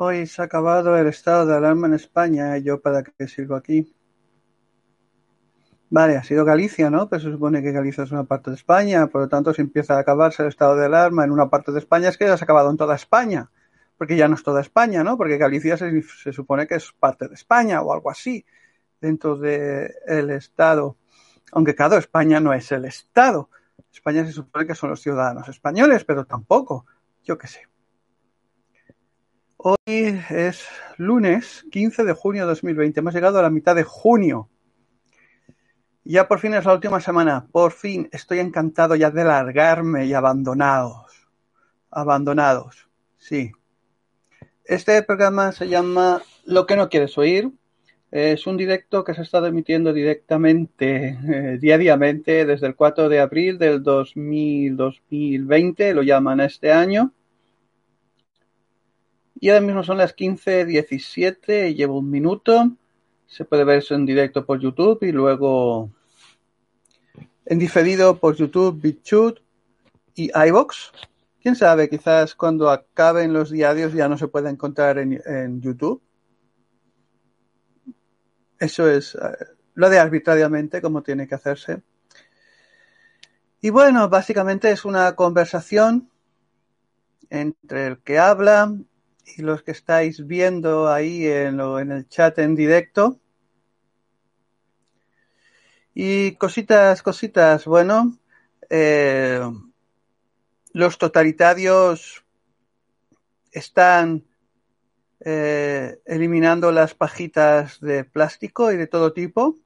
Hoy se ha acabado el estado de alarma en España. ¿y ¿Yo para qué sigo aquí? Vale, ha sido Galicia, ¿no? Pero se supone que Galicia es una parte de España, por lo tanto, si empieza a acabarse el estado de alarma en una parte de España, es que ya se ha acabado en toda España, porque ya no es toda España, ¿no? Porque Galicia se, se supone que es parte de España o algo así, dentro del el estado. Aunque claro, España no es el estado. España se supone que son los ciudadanos españoles, pero tampoco. Yo qué sé. Hoy es lunes 15 de junio de 2020. Hemos llegado a la mitad de junio. Ya por fin es la última semana. Por fin estoy encantado ya de largarme y abandonados. Abandonados. Sí. Este programa se llama Lo que no quieres oír. Es un directo que se ha estado emitiendo directamente, eh, diariamente, desde el 4 de abril del 2000, 2020, lo llaman este año. Y ahora mismo son las 15.17 y llevo un minuto. Se puede ver eso en directo por YouTube y luego en diferido por YouTube, BitChute y iVox. Quién sabe, quizás cuando acaben los diarios ya no se pueda encontrar en, en YouTube. Eso es uh, lo de arbitrariamente, como tiene que hacerse. Y bueno, básicamente es una conversación entre el que habla y los que estáis viendo ahí en, lo, en el chat en directo. Y cositas, cositas, bueno, eh, los totalitarios están eh, eliminando las pajitas de plástico y de todo tipo.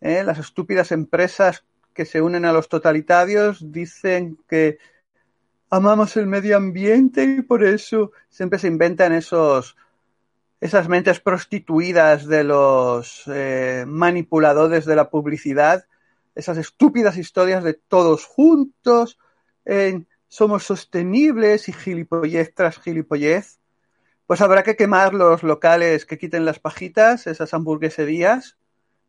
Eh, las estúpidas empresas que se unen a los totalitarios dicen que amamos el medio ambiente y por eso siempre se inventan esos esas mentes prostituidas de los eh, manipuladores de la publicidad, esas estúpidas historias de todos juntos, eh, somos sostenibles y gilipollez tras gilipollez, pues habrá que quemar los locales que quiten las pajitas, esas hamburgueserías,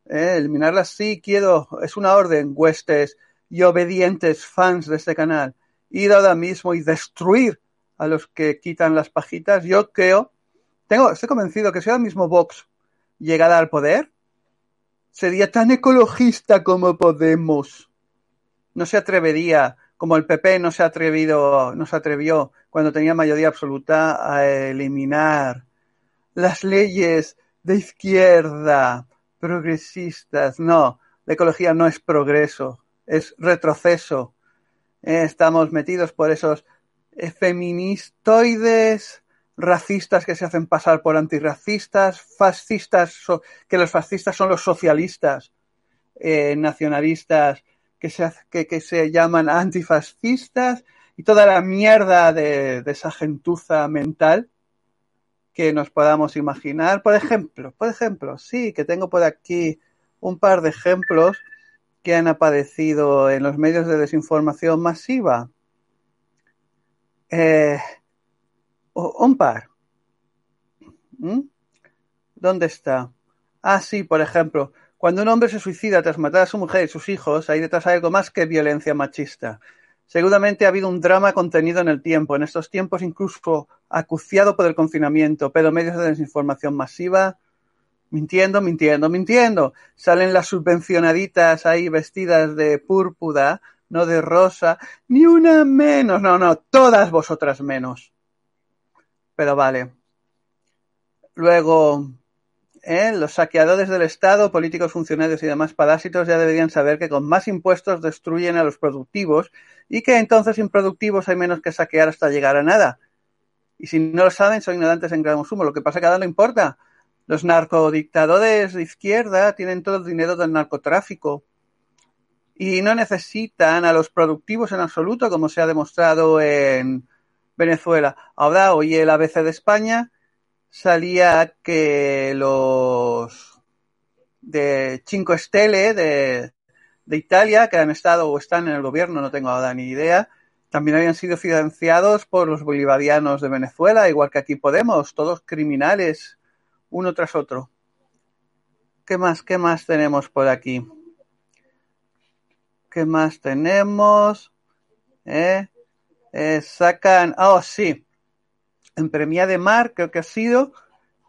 eh, eliminarlas. Sí, quiero, es una orden, huestes y obedientes fans de este canal, ir ahora mismo y destruir a los que quitan las pajitas. Yo creo tengo, estoy convencido que si ahora mismo Vox llegara al poder, sería tan ecologista como Podemos. No se atrevería, como el PP no se atrevido, no se atrevió cuando tenía mayoría absoluta a eliminar las leyes de izquierda progresistas. No, la ecología no es progreso, es retroceso. Estamos metidos por esos feministoides racistas que se hacen pasar por antirracistas, fascistas, que los fascistas son los socialistas, eh, nacionalistas que se, que, que, se llaman antifascistas y toda la mierda de, de, esa gentuza mental que nos podamos imaginar. Por ejemplo, por ejemplo, sí, que tengo por aquí un par de ejemplos que han aparecido en los medios de desinformación masiva. Eh, un par. ¿Mm? ¿Dónde está? Ah, sí, por ejemplo, cuando un hombre se suicida tras matar a su mujer y sus hijos, hay detrás algo más que violencia machista. Seguramente ha habido un drama contenido en el tiempo, en estos tiempos incluso acuciado por el confinamiento, pero medios de desinformación masiva, mintiendo, mintiendo, mintiendo. Salen las subvencionaditas ahí vestidas de púrpura, no de rosa, ni una menos, no, no, todas vosotras menos pero vale. Luego, ¿eh? los saqueadores del Estado, políticos, funcionarios y demás parásitos ya deberían saber que con más impuestos destruyen a los productivos y que entonces improductivos hay menos que saquear hasta llegar a nada. Y si no lo saben, son ignorantes en gran sumo. Lo que pasa es que a no importa. Los narcodictadores de izquierda tienen todo el dinero del narcotráfico y no necesitan a los productivos en absoluto, como se ha demostrado en Venezuela. Ahora, hoy el ABC de España salía que los de Cinco Stelle de, de Italia, que han estado o están en el gobierno, no tengo ahora ni idea, también habían sido financiados por los bolivarianos de Venezuela, igual que aquí Podemos, todos criminales, uno tras otro. ¿Qué más, qué más tenemos por aquí? ¿Qué más tenemos? ¿Eh? Eh, sacan, oh sí, en Premia de Mar, creo que ha sido,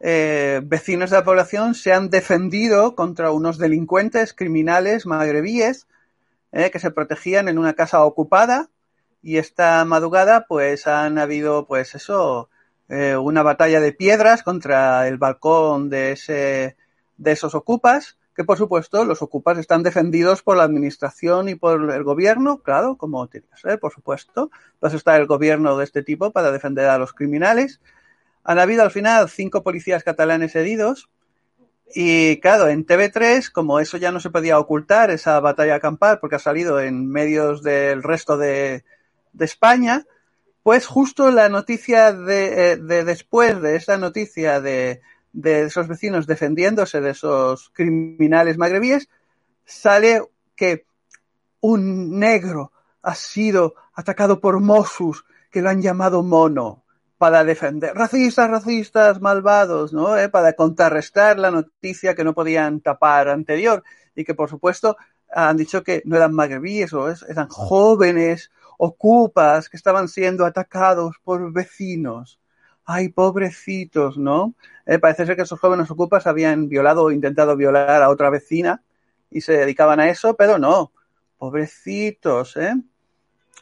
eh, vecinos de la población se han defendido contra unos delincuentes criminales magrebíes eh, que se protegían en una casa ocupada y esta madrugada pues han habido pues eso eh, una batalla de piedras contra el balcón de ese de esos ocupas que por supuesto los ocupas están defendidos por la administración y por el gobierno, claro, como tiene que ser, por supuesto. Pues está el gobierno de este tipo para defender a los criminales. Han habido al final cinco policías catalanes heridos. Y claro, en TV3, como eso ya no se podía ocultar, esa batalla campal, porque ha salido en medios del resto de, de España, pues justo la noticia de, eh, de después de esa noticia de, de esos vecinos defendiéndose de esos criminales magrebíes, sale que un negro ha sido atacado por Mossus, que lo han llamado mono, para defender. Racistas, racistas, malvados, ¿no? ¿Eh? Para contrarrestar la noticia que no podían tapar anterior y que, por supuesto, han dicho que no eran magrebíes o eran jóvenes ocupas que estaban siendo atacados por vecinos ay, pobrecitos, ¿no? Eh, parece ser que esos jóvenes ocupas habían violado o intentado violar a otra vecina y se dedicaban a eso, pero no, pobrecitos, ¿eh?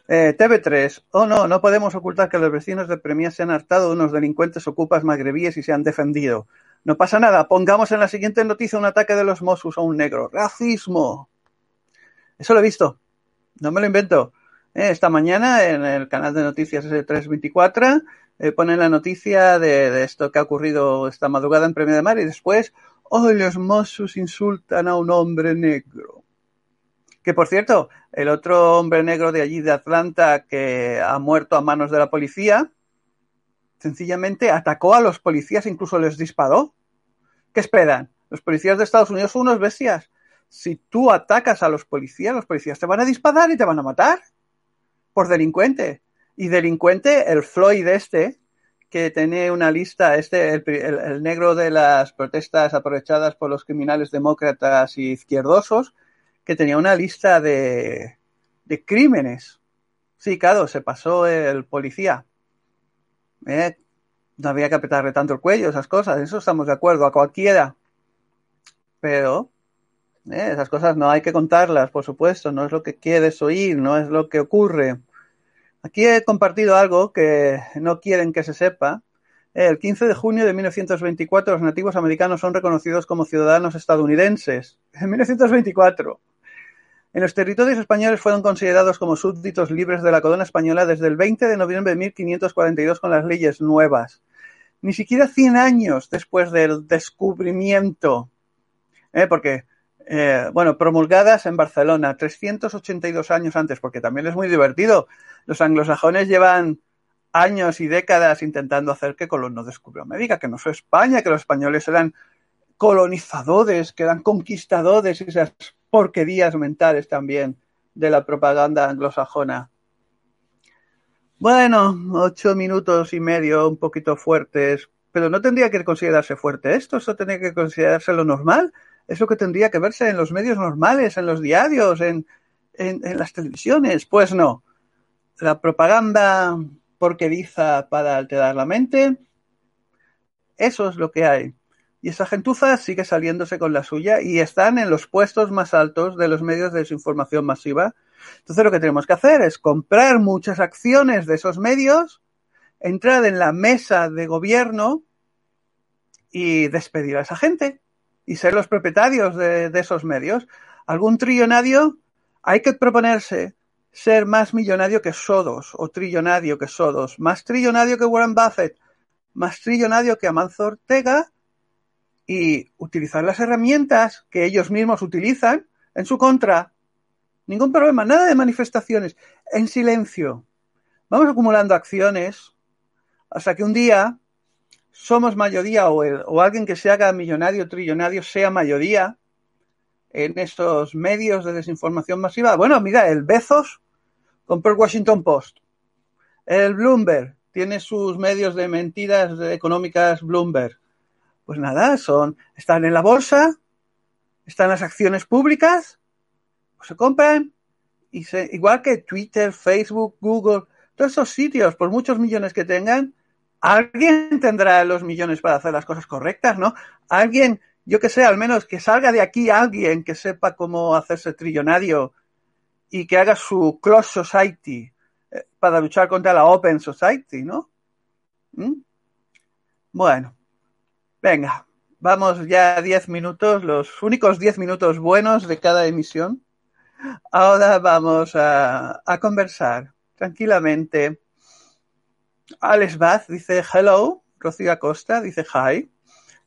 eh TV3, oh no, no podemos ocultar que los vecinos de Premia se han hartado de unos delincuentes ocupas magrebíes y se han defendido. No pasa nada, pongamos en la siguiente noticia un ataque de los Mossos a un negro. ¡Racismo! Eso lo he visto, no me lo invento. Eh, esta mañana en el canal de noticias S324 eh, ponen la noticia de, esto que ha ocurrido esta madrugada en Premio de Mar y después, oh, los Mossos insultan a un hombre negro. Que por cierto, el otro hombre negro de allí de Atlanta que ha muerto a manos de la policía, sencillamente atacó a los policías, incluso les disparó. ¿Qué esperan? Los policías de Estados Unidos son unos bestias. Si tú atacas a los policías, los policías te van a disparar y te van a matar por delincuente. Y delincuente, el Floyd este, que tiene una lista, este, el, negro de las protestas aprovechadas por los criminales demócratas y izquierdosos, que tenía una lista de, de crímenes. Sí, claro, se pasó el policía. Eh, no había que apretarle tanto el cuello, esas cosas, eso estamos de acuerdo, a cualquiera. Pero eh, esas cosas no hay que contarlas, por supuesto, no es lo que quieres oír, no es lo que ocurre. Aquí he compartido algo que no quieren que se sepa. El 15 de junio de 1924 los nativos americanos son reconocidos como ciudadanos estadounidenses. En 1924. En los territorios españoles fueron considerados como súbditos libres de la corona española desde el 20 de noviembre de 1542 con las leyes nuevas. Ni siquiera 100 años después del descubrimiento. ¿eh? Porque eh, bueno, promulgadas en Barcelona 382 años antes, porque también es muy divertido. Los anglosajones llevan años y décadas intentando hacer que Colón no descubrió América, que no fue España, que los españoles eran colonizadores, que eran conquistadores esas porquerías mentales también de la propaganda anglosajona. Bueno, ocho minutos y medio, un poquito fuertes, pero no tendría que considerarse fuerte esto, eso tendría que considerarse lo normal es lo que tendría que verse en los medios normales, en los diarios, en, en, en las televisiones. Pues no. La propaganda porqueriza para alterar la mente, eso es lo que hay. Y esa gentuza sigue saliéndose con la suya y están en los puestos más altos de los medios de desinformación masiva. Entonces lo que tenemos que hacer es comprar muchas acciones de esos medios, entrar en la mesa de gobierno y despedir a esa gente y ser los propietarios de, esos medios. Algún trillonario hay que proponerse ser más millonario que Sodos o trillonario que Sodos, más trillonario que Warren Buffett, más trillonario que Amanzo Ortega y utilizar las herramientas que ellos mismos utilizan en su contra. Ningún problema, nada de manifestaciones, en silencio. Vamos acumulando acciones hasta que un día somos mayoría o, el, o alguien que se haga millonario, trillonario, sea mayoría en estos medios de desinformación masiva. Bueno, mira, el Bezos compró el Washington Post. El Bloomberg tiene sus medios de mentiras económicas Bloomberg. Pues nada, son, están en la bolsa, están las acciones públicas, pues se compran, y se, igual que Twitter, Facebook, Google, todos esos sitios, por muchos millones que tengan, alguien tendrá los millones para hacer las cosas correctas, ¿no? Alguien, yo que sé, al menos que salga de aquí alguien que sepa cómo hacerse trillonario y que haga su Close Society eh, para luchar contra la Open Society, ¿no? ¿Mm? Bueno, venga, vamos ya a 10 minutos, los únicos 10 minutos buenos de cada emisión. Ahora vamos a conversar tranquilamente. Alex Bath dice hello, Rocío Acosta dice hi,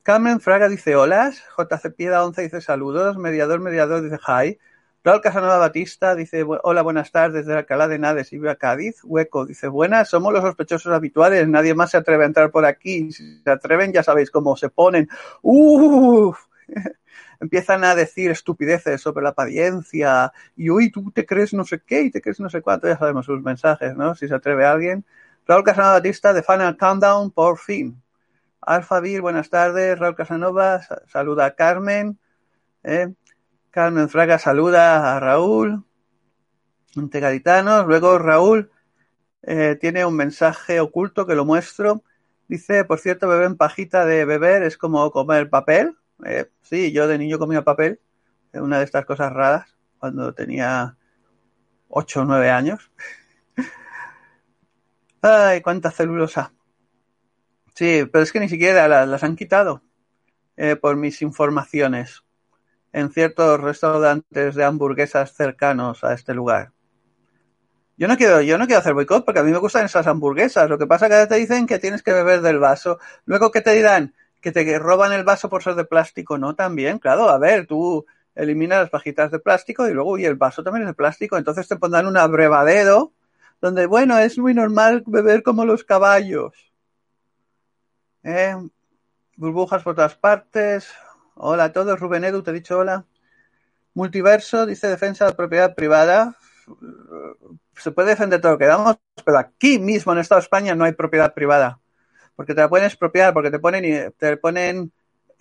Carmen Fraga dice hola, JC Pieda 11 dice saludos, Mediador Mediador dice hi, Raúl Casanova Batista dice hola, buenas tardes desde Alcalá de Henares y viva Cádiz. Hueco dice buenas, somos los sospechosos habituales, nadie más se atreve a entrar por aquí. Si se atreven ya sabéis cómo se ponen. Uf, empiezan a decir estupideces sobre la apariencia y uy, tú te crees no sé qué y te crees no sé cuánto, ya sabemos sus mensajes, ¿no? Si se atreve alguien. Raúl Casanova Batista de Final Countdown, por fin. Alfa buenas tardes. Raúl Casanova, saluda a Carmen. ¿eh? Carmen Fraga saluda a Raúl. Gaditanos. Luego Raúl eh, tiene un mensaje oculto que lo muestro. Dice, por cierto, beber pajita de beber es como comer papel. Eh, sí, yo de niño comía papel. Una de estas cosas raras cuando tenía 8 o 9 años. Ay, cuánta celulosa. Sí, pero es que ni siquiera las, han quitado eh, por mis informaciones en ciertos restaurantes de hamburguesas cercanos a este lugar. Yo no quiero, yo no quiero hacer boicot porque a mí me gustan esas hamburguesas. Lo que pasa es que te dicen que tienes que beber del vaso. Luego que te dirán que te roban el vaso por ser de plástico. No, también, claro. A ver, tú eliminas las pajitas de plástico y luego, y el vaso también es de plástico. Entonces te pondrán un abrevadero donde, bueno, es muy normal beber como los caballos. Eh, burbujas por todas partes. Hola a todos, Rubén Edu, te he dicho hola. Multiverso dice defensa de propiedad privada. Se puede defender todo lo que damos, pero aquí mismo en Estado de España no hay propiedad privada. Porque te la pueden expropiar, porque te ponen, te ponen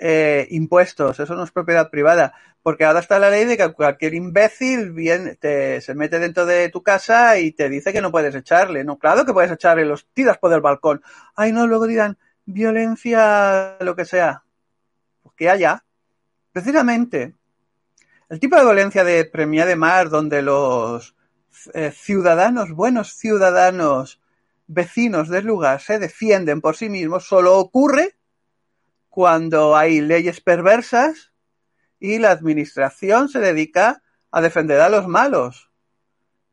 eh, impuestos. Eso no es propiedad privada. Porque ahora está la ley de que cualquier imbécil viene, te, se mete dentro de tu casa y te dice que no puedes echarle. No, claro que puedes echarle, los tiras por el balcón. Ay, no, luego dirán violencia, lo que sea que haya, precisamente, el tipo de violencia de Premia de Mar, donde los eh, ciudadanos, buenos ciudadanos, vecinos del lugar se defienden por sí mismos, solo ocurre cuando hay leyes perversas y la administración se dedica a defender a los malos.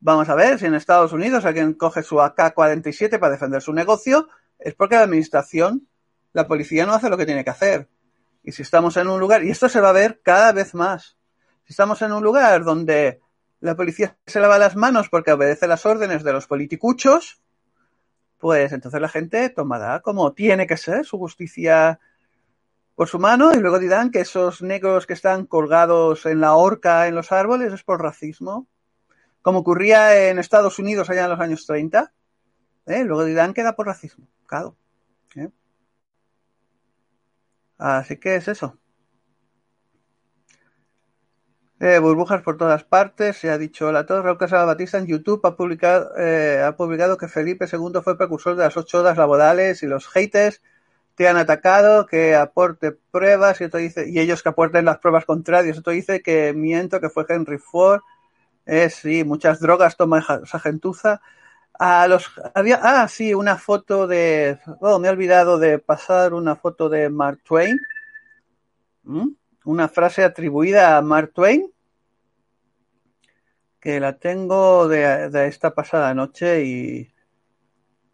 Vamos a ver, si en Estados Unidos alguien coge su AK-47 para defender su negocio, es porque la administración, la policía no hace lo que tiene que hacer. Y si estamos en un lugar, y esto se va a ver cada vez más, si estamos en un lugar donde la policía se lava las manos porque obedece las órdenes de los politicuchos, pues entonces la gente tomará como tiene que ser su justicia por su mano y luego dirán que esos negros que están colgados en la horca en los árboles es por racismo, como ocurría en Estados Unidos allá en los años 30. ¿eh? Luego dirán que era por racismo, claro. ¿eh? Así que es eso. Eh, burbujas por todas partes, se ha dicho hola a todos. Raúl Batista en YouTube ha publicado, eh, ha publicado que Felipe II fue precursor de las ocho horas laborales y los haters te han atacado, que aporte pruebas y, otro dice, y ellos que aporten las pruebas contrarias. Otro dice que miento, que fue Henry Ford. Eh, sí, muchas drogas toma esa gentuza. A los, había, ah, sí, una foto de, oh, me he olvidado de pasar una foto de Mark Twain. ¿Mm? Una frase atribuida a Mark Twain, que la tengo de, de esta pasada noche y,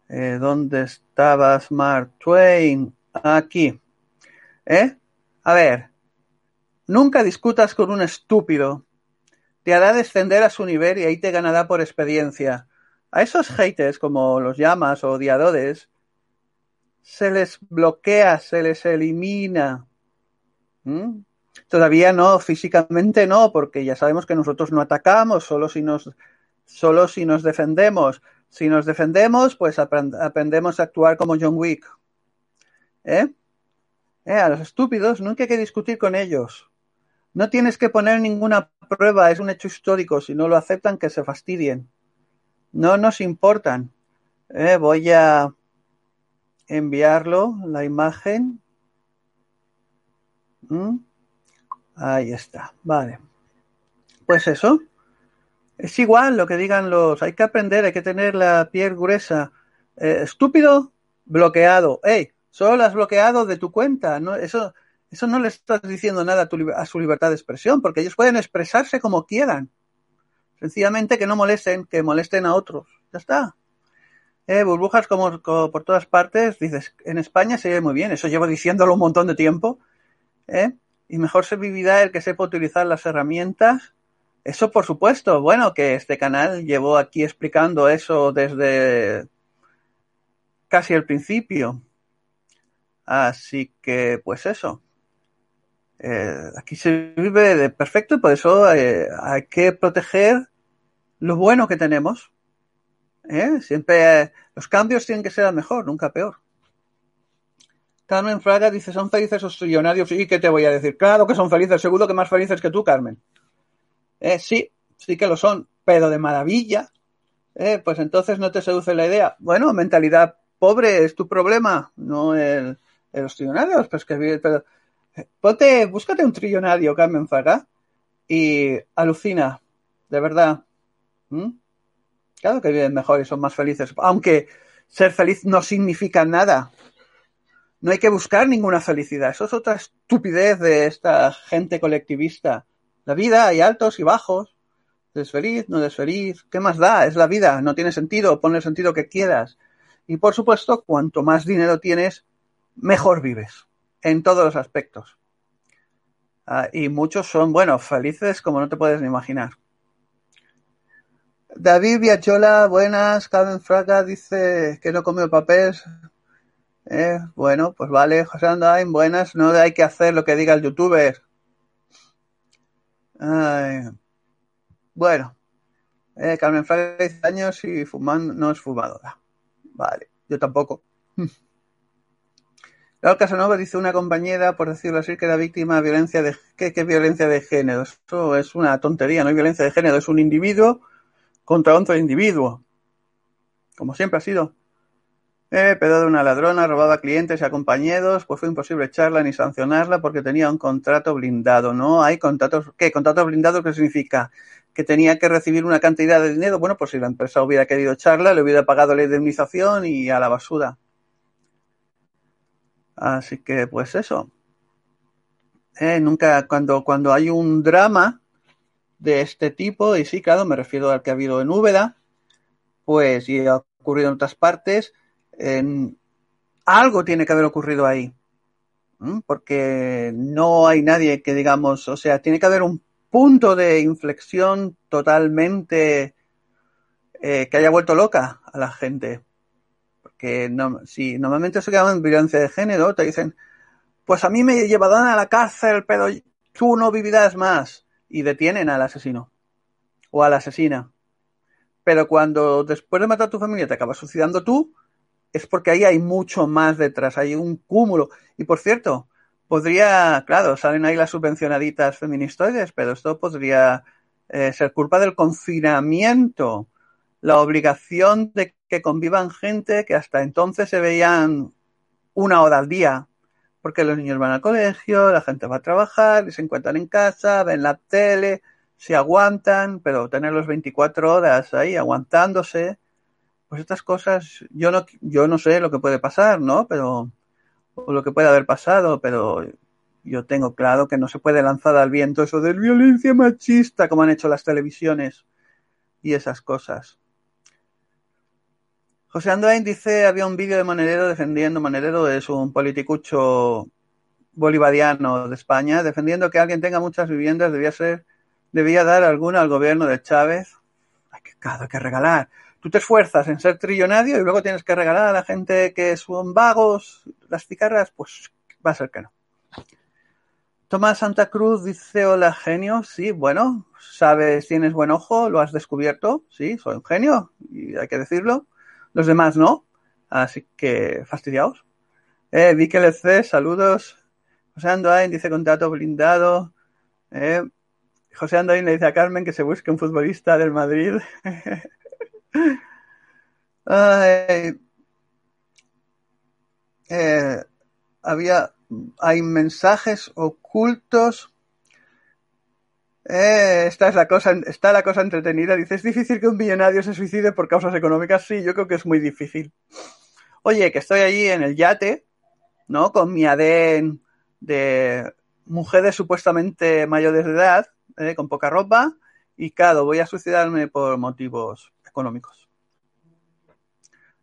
eh, ¿dónde estabas, Mark Twain? Aquí. ¿Eh? A ver, nunca discutas con un estúpido. Te hará descender a su nivel y ahí te ganará por experiencia a esos haters, como los llamas o odiadores, se les bloquea, se les elimina. ¿Mm? Todavía no, físicamente no, porque ya sabemos que nosotros no atacamos, solo si nos, solo si nos defendemos. Si nos defendemos, pues aprend aprendemos a actuar como John Wick. ¿Eh? ¿Eh? A los estúpidos nunca hay que discutir con ellos. No tienes que poner ninguna prueba, es un hecho histórico. Si no lo aceptan, que se fastidien no nos importan. Eh, voy a enviarlo, la imagen. ¿Mm? Ahí está, vale. Pues eso. Es igual lo que digan los. Hay que aprender, hay que tener la piel gruesa. Eh, estúpido, bloqueado. ¡Ey! Solo lo has bloqueado de tu cuenta. No, eso, eso no le estás diciendo nada a, tu, a su libertad de expresión, porque ellos pueden expresarse como quieran. Sencillamente que no molesten, que molesten a otros. Ya está. Eh, burbujas como, por todas partes, dices, en España se ve muy bien, eso llevo diciéndolo un montón de tiempo, ¿eh? y mejor se vivirá el que sepa utilizar las herramientas. Eso por supuesto, bueno, que este canal llevó aquí explicando eso desde casi el principio. Así que, pues eso. Eh, aquí se vive de perfecto y por eso eh, hay que proteger lo bueno que tenemos. ¿eh? Siempre los cambios tienen que ser a mejor, nunca peor. Carmen Fraga dice, ¿son felices los trillonarios? ¿Y qué te voy a decir? Claro que son felices, seguro que más felices que tú, Carmen. Eh, sí, sí que lo son, pero de maravilla. Eh, pues entonces no te seduce la idea. Bueno, mentalidad pobre es tu problema, no el, el los trillonarios. Pues que, pero, eh, ponte, búscate un trillonario, Carmen Fraga, y alucina, de verdad. Claro que viven mejor y son más felices, aunque ser feliz no significa nada. No hay que buscar ninguna felicidad. Eso es otra estupidez de esta gente colectivista. La vida hay altos y bajos. Desfeliz, no desfeliz. ¿Qué más da? Es la vida. No tiene sentido. Pon el sentido que quieras. Y por supuesto, cuanto más dinero tienes, mejor vives. En todos los aspectos. Ah, y muchos son, bueno, felices como no te puedes ni imaginar. David Viachola, buenas. Carmen Fraga dice que no comió papel. Eh, bueno, pues vale, José Andain, buenas, no hay que hacer lo que diga el youtuber. Bueno, eh, Carmen Fraga 10 años y fumando, no es fumadora. Vale, yo tampoco. Laura Casanova dice una compañera, por decirlo así, que era víctima de violencia de ¿qué, qué violencia de género. Eso es una tontería, no hay violencia de género, es un individuo contra otro individuo. Como siempre ha sido. Eh, pedo una ladrona, robaba clientes y acompañados, pues fue imposible echarla ni sancionarla porque tenía un contrato blindado. No hay contratos. ¿Qué? ¿Contrato blindado qué significa? Que tenía que recibir una cantidad de dinero. Bueno, pues si la empresa hubiera querido echarla, le hubiera pagado la indemnización y a la basura. Así que, pues eso. Eh, nunca, cuando, cuando hay un drama de este tipo, y sí, claro, me refiero al que ha habido en Úbeda, pues, y ha ocurrido en otras partes, algo tiene que haber ocurrido ahí. Porque no hay nadie que digamos, o sea, tiene que haber un punto de inflexión totalmente eh, que haya vuelto loca a la gente. Porque no, si normalmente se llaman violencia de género, te dicen, pues a mí me llevarán a la cárcel, pero tú no vivirás más. Y detienen al asesino o a la asesina. Pero cuando después de matar a tu familia te acabas suicidando tú, es porque ahí hay mucho más detrás, hay un cúmulo. Y por cierto, podría, claro, salen ahí las subvencionaditas feministoides, pero esto podría eh, ser culpa del confinamiento, la obligación de que convivan gente que hasta entonces se veían una hora al día, porque los niños van al colegio, la gente va a trabajar, se encuentran en casa, ven la tele, se aguantan, pero tenerlos 24 horas ahí aguantándose, pues estas cosas, yo no, yo no sé lo que puede pasar, ¿no? Pero, o lo que puede haber pasado, pero yo tengo claro que no se puede lanzar al viento eso de violencia machista como han hecho las televisiones y esas cosas. José Andoain dice, había un vídeo de Monedero defendiendo, Monedero es un politicucho bolivariano de España, defendiendo que alguien tenga muchas viviendas debía ser, debía dar alguna al gobierno de Chávez. Ay, qué caro, que regalar tú te esfuerzas en ser trillonario y luego tienes que regalar a la gente que son vagos las cigarras, pues va a ser que no. Tomás Santa Cruz dice, hola genio, sí, bueno, sabes, tienes buen ojo, lo has descubierto, sí, soy un genio, y hay que decirlo. Los demás no, así que fastidiaos. Eh, Vicky LC, saludos. José Andoain dice contrato blindado. Eh, José Andoain le dice a Carmen que se busque un futbolista del Madrid. Eh, había, hay mensajes ocultos. Eh, esta es la cosa, está la cosa entretenida. Dice, es difícil que un millonario se suicide por causas económicas. Sí, yo creo que es muy difícil. Oye, que estoy allí en el yate, ¿no? Con mi adén de mujeres supuestamente mayores de edad, eh, con poca ropa, y claro, voy a suicidarme por motivos económicos.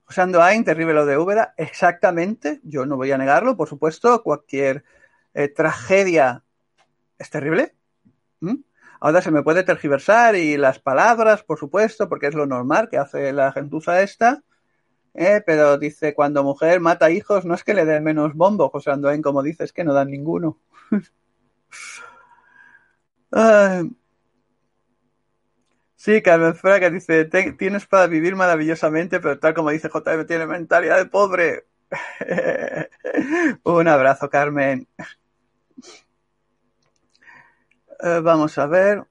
José Andoain, terrible lo de Úbeda, exactamente, yo no voy a negarlo, por supuesto, cualquier eh, tragedia es terrible. ¿Mm? Ahora se me puede tergiversar y las palabras, por supuesto, porque es lo normal que hace la gentuza esta, eh, pero dice, cuando mujer mata hijos, no es que le den menos bombo, José Andoain, como dice, es que no dan ninguno. Sí, Carmen Fraga dice, tienes para vivir maravillosamente, pero tal como dice JM, tiene mentalidad de pobre. Un abrazo, Carmen. Eh, vamos a ver.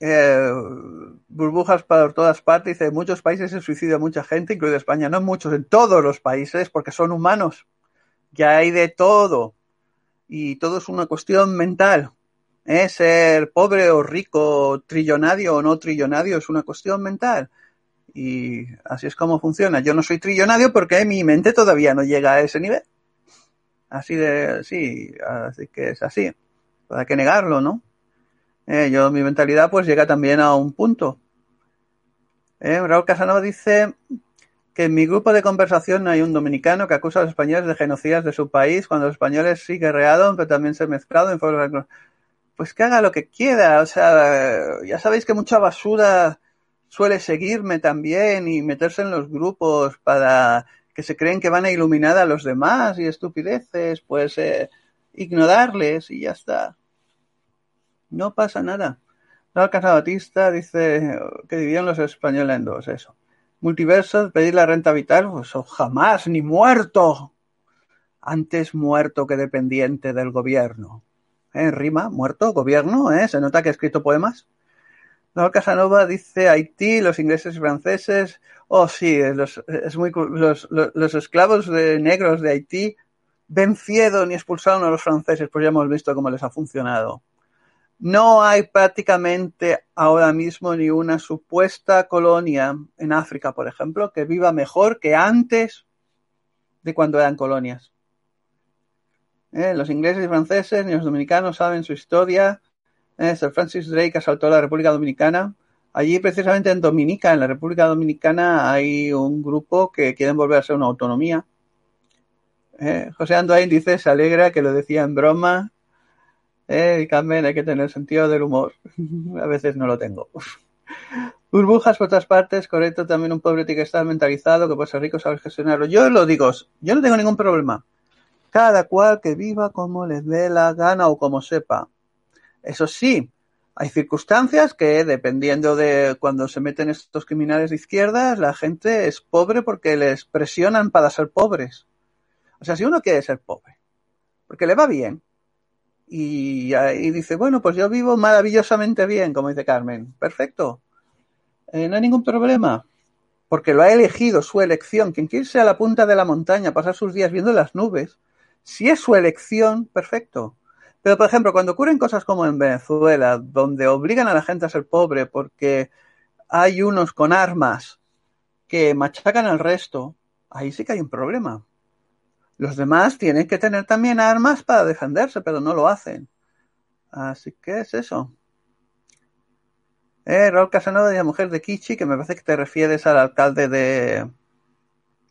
Eh, burbujas por todas partes. Dice, en muchos países se suicida mucha gente, incluida España. No en muchos, en todos los países, porque son humanos. Ya hay de todo. Y todo es una cuestión mental. ¿eh? ser pobre o rico, trillonario o no trillonario, es una cuestión mental. Y así es como funciona. Yo no soy trillonario porque mi mente todavía no llega a ese nivel. Así de, sí, así que es así. Hay que negarlo, ¿no? Eh, yo, mi mentalidad pues llega también a un punto. Eh, Raúl Casanova dice que en mi grupo de conversación hay un dominicano que acusa a los españoles de genocidas de su país cuando los españoles sí guerrearon, pero también se mezclado en forma pues que haga lo que quiera. O sea, ya sabéis que mucha basura suele seguirme también y meterse en los grupos para que se creen que van a iluminar a los demás y estupideces, pues eh, ignorarles y ya está. No pasa nada. No Batista dice que dividieron los españoles en dos, eso. Multiversos, pedir la renta vital, pues jamás, ni muerto. Antes muerto que dependiente del gobierno. ¿eh? rima, muerto, gobierno, ¿eh? se nota que ha escrito poemas. Raúl Casanova dice Haití, los ingleses y franceses. Oh, sí, los, es muy, los, los, esclavos de negros de Haití vencieron y expulsaron a los franceses, pues ya hemos visto cómo les ha funcionado. No hay prácticamente ahora mismo ni una supuesta colonia en África, por ejemplo, que viva mejor que antes de cuando eran colonias. Eh, los ingleses y franceses ni los dominicanos saben su historia. Eh, Sir Francis Drake asaltó la República Dominicana. Allí, precisamente en Dominica, en la República Dominicana, hay un grupo que quieren volver a ser una autonomía. Eh, José Andoain dice, se alegra que lo decía en broma. y Carmen, hay que tener sentido del humor. a veces no lo tengo. Burbujas por otras partes, correcto, también un pobre tiene que estar mentalizado, que puede ser rico, sabe gestionarlo. Yo lo digo, yo no tengo ningún problema cada cual que viva como les dé la gana o como sepa. Eso sí, hay circunstancias que, dependiendo de cuando se meten estos criminales de izquierdas, la gente es pobre porque les presionan para ser pobres. O sea, si uno quiere ser pobre, porque le va bien, y, dice, bueno, pues yo vivo maravillosamente bien, como dice Carmen, perfecto, eh, no hay ningún problema, porque lo ha elegido, su elección. Quien quiere irse a la punta de la montaña, pasar sus días viendo las nubes, si es su elección, perfecto. Pero, por ejemplo, cuando ocurren cosas como en Venezuela, donde obligan a la gente a ser pobre porque hay unos con armas que machacan al resto, ahí sí que hay un problema. Los demás tienen que tener también armas para defenderse, pero no lo hacen. Así que es eso. Eh, Raúl Casanova de la mujer de Kichi, que me parece que te refieres al alcalde de,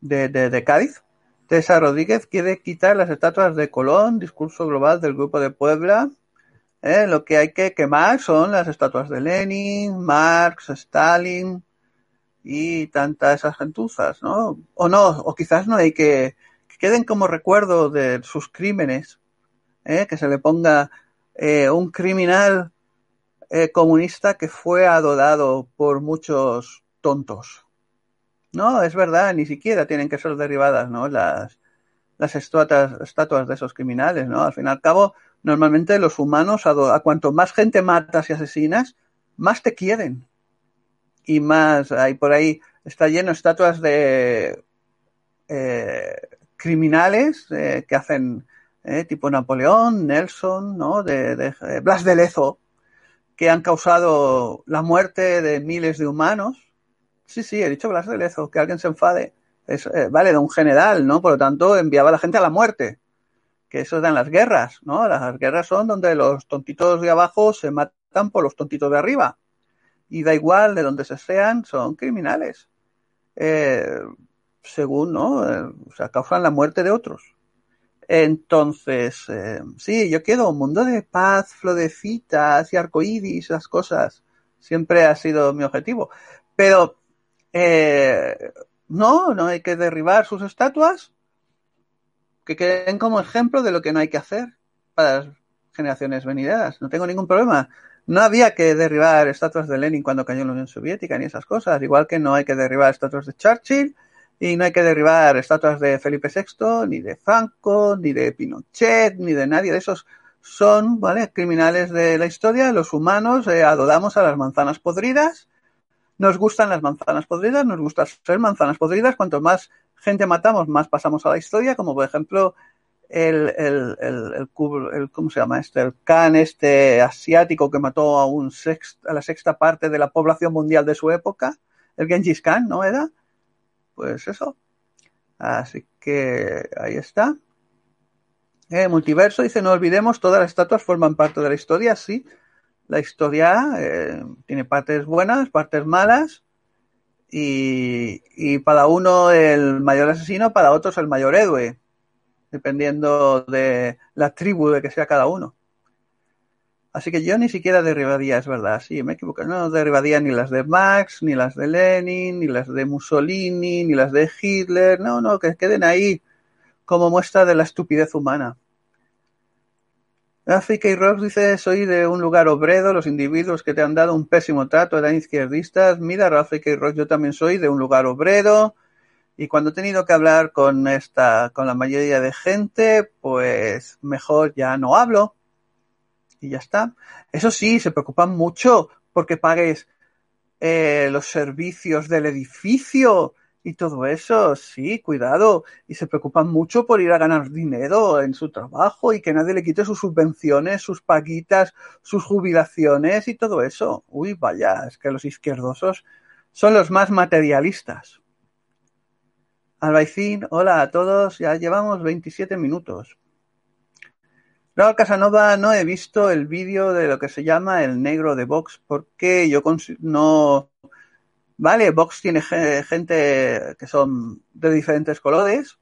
de, de Cádiz. César Rodríguez quiere quitar las estatuas de Colón, discurso global del Grupo de Puebla. Eh, lo que hay que quemar son las estatuas de Lenin, Marx, Stalin y tantas esas gentuzas, ¿no? O no, o quizás no hay que queden como recuerdo de sus crímenes, ¿eh? que se le ponga eh, un criminal comunista que fue adorado por muchos tontos. No, es verdad, ni siquiera tienen que ser derribadas, ¿no? Las, las estatuas, estatuas de esos criminales, ¿no? Al fin y al cabo, normalmente los humanos, a, cuanto más gente matas y asesinas, más te quieren. Y más, hay por ahí, está lleno estatuas de eh, criminales eh, que hacen eh, tipo Napoleón, Nelson, ¿no? De, eh, Blas de Lezo, que han causado la muerte de miles de humanos. Sí, sí, he dicho Blas de Lezo, que alguien se enfade. Es, vale, de un general, ¿no? Por lo tanto, enviaba a la gente a la muerte. Que eso dan las guerras, ¿no? Las guerras son donde los tontitos de abajo se matan por los tontitos de arriba. Y da igual de donde se sean, son criminales. Eh, según, ¿no? Eh, o sea, causan la muerte de otros. Entonces, eh, sí, yo quiero un mundo de paz, florecitas y arcoíris, esas cosas. Siempre ha sido mi objetivo. Pero, eh, no, no hay que derribar sus estatuas, que queden como ejemplo de lo que no hay que hacer para las generaciones venideras. No tengo ningún problema. No había que derribar estatuas de Lenin cuando cayó la Unión Soviética ni esas cosas, igual que no hay que derribar estatuas de Churchill y no hay que derribar estatuas de Felipe VI, ni de Franco, ni de Pinochet, ni de nadie de esos. Son, ¿vale? Criminales de la historia. Los humanos eh, adoramos a las manzanas podridas. Nos gustan las manzanas podridas, nos gusta ser manzanas podridas. Cuanto más gente matamos, más pasamos a la historia, como por ejemplo el, el, el, ¿cómo se llama este? El Khan este asiático que mató a un sext, a la sexta parte de la población mundial de su época, el Genghis Khan, ¿no era? Pues eso. Así que ahí está. Eh, multiverso dice, no olvidemos, todas las estatuas forman parte de la historia, sí. La historia eh, tiene partes buenas, partes malas, y, y para uno el mayor asesino, para otros el mayor héroe dependiendo de la tribu de que sea cada uno. Así que yo ni siquiera derribaría, es verdad, sí, me equivoco, no derribaría ni las de Max, ni las de Lenin, ni las de Mussolini, ni las de Hitler, no, no, que queden ahí como muestra de la estupidez humana. África y dice, soy de un lugar obrero, los individuos que te han dado un pésimo trato eran izquierdistas. Mira, África y yo también soy de un lugar obrero, y cuando he tenido que hablar con esta, con la mayoría de gente, pues mejor ya no hablo. Y ya está. Eso sí, se preocupan mucho porque pagues eh, los servicios del edificio y todo eso. Sí, cuidado. Y se preocupan mucho por ir a ganar dinero en su trabajo y que nadie le quite sus subvenciones, sus paguitas, sus jubilaciones y todo eso. Uy, vaya, es que los izquierdosos son los más materialistas. Albaicín, hola a todos, ya llevamos 27 minutos. No, Casanova, no he visto el vídeo de lo que se llama el negro de Vox, porque yo no... Vale, Vox tiene gente que son de diferentes colores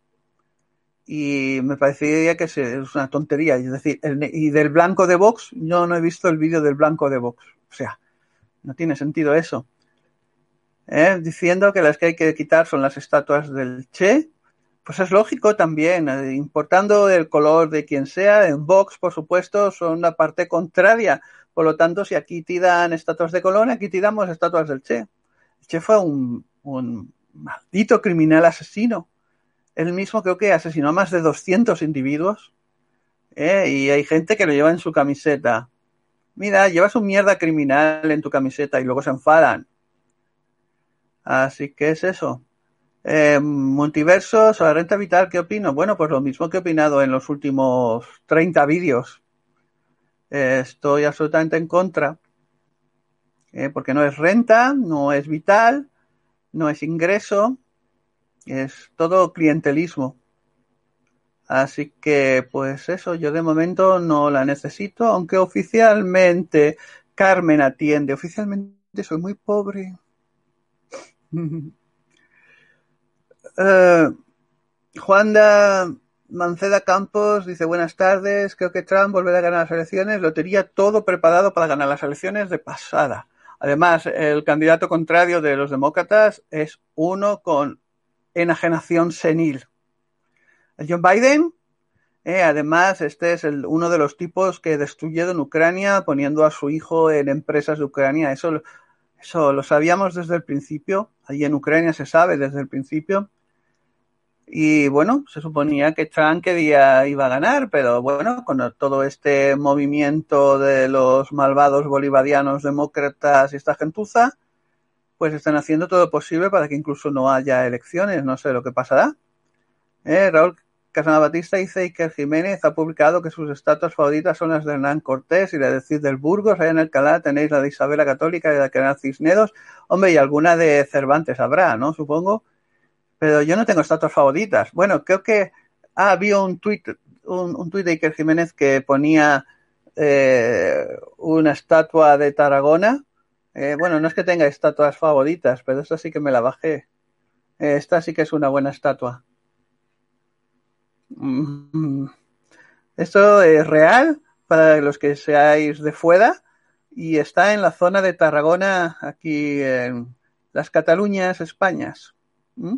y me parecería que es una tontería. Es decir, el, y del blanco de Vox, yo no he visto el vídeo del blanco de Vox. O sea, no tiene sentido eso. ¿eh? diciendo que las que hay que quitar son las estatuas del Che, pues es lógico también, eh, importando el color de quien sea, en Vox, por supuesto, son la parte contraria. Por lo tanto, si aquí tiran estatuas de Colón, aquí tiramos estatuas del Che. El Che fue un, un maldito criminal asesino. Él mismo creo que asesinó a más de 200 individuos. ¿eh? Y hay gente que lo lleva en su camiseta. Mira, llevas un mierda criminal en tu camiseta y luego se enfadan. Así que es eso. Eh, multiversos la renta vital, ¿qué opino? Bueno, pues lo mismo que he opinado en los últimos 30 vídeos. Eh, estoy absolutamente en contra. Eh, porque no es renta, no es vital, no es ingreso, es todo clientelismo. Así que, pues eso, yo de momento no la necesito, aunque oficialmente Carmen atiende. Oficialmente soy muy pobre. Uh, Juanda Manceda Campos dice buenas tardes, creo que Trump volverá a ganar las elecciones, lo tenía todo preparado para ganar las elecciones de pasada. Además, el candidato contrario de los demócratas es uno con enajenación senil. John Biden, eh, además, este es uno de los tipos que destruyeron Ucrania poniendo a su hijo en empresas de Ucrania. Eso eso lo sabíamos desde el principio. Allí en Ucrania se sabe desde el principio. Y bueno, se suponía que Trump quería, iba a ganar, pero bueno, con todo este movimiento de los malvados bolivarianos demócratas y esta gentuza, pues están haciendo todo lo posible para que incluso no haya elecciones. No sé lo que pasará. ¿Eh, Raúl Casana Batista dice Iker Jiménez ha publicado que sus estatuas favoritas son las de Hernán Cortés y la de Cid del Burgos. Allá en canal tenéis la de Isabela Católica y la de Canal Cisneros. Hombre, y alguna de Cervantes habrá, ¿no? Supongo. Pero yo no tengo estatuas favoritas. Bueno, creo que ah, había un tuit, un, un tuit de Iker Jiménez que ponía eh, una estatua de Tarragona. Eh, bueno, no es que tenga estatuas favoritas, pero esta sí que me la bajé. Eh, esta sí que es una buena estatua. Mm. Esto es real para los que seáis de fuera y está en la zona de Tarragona, aquí en las Cataluñas, Españas. ¿Mm?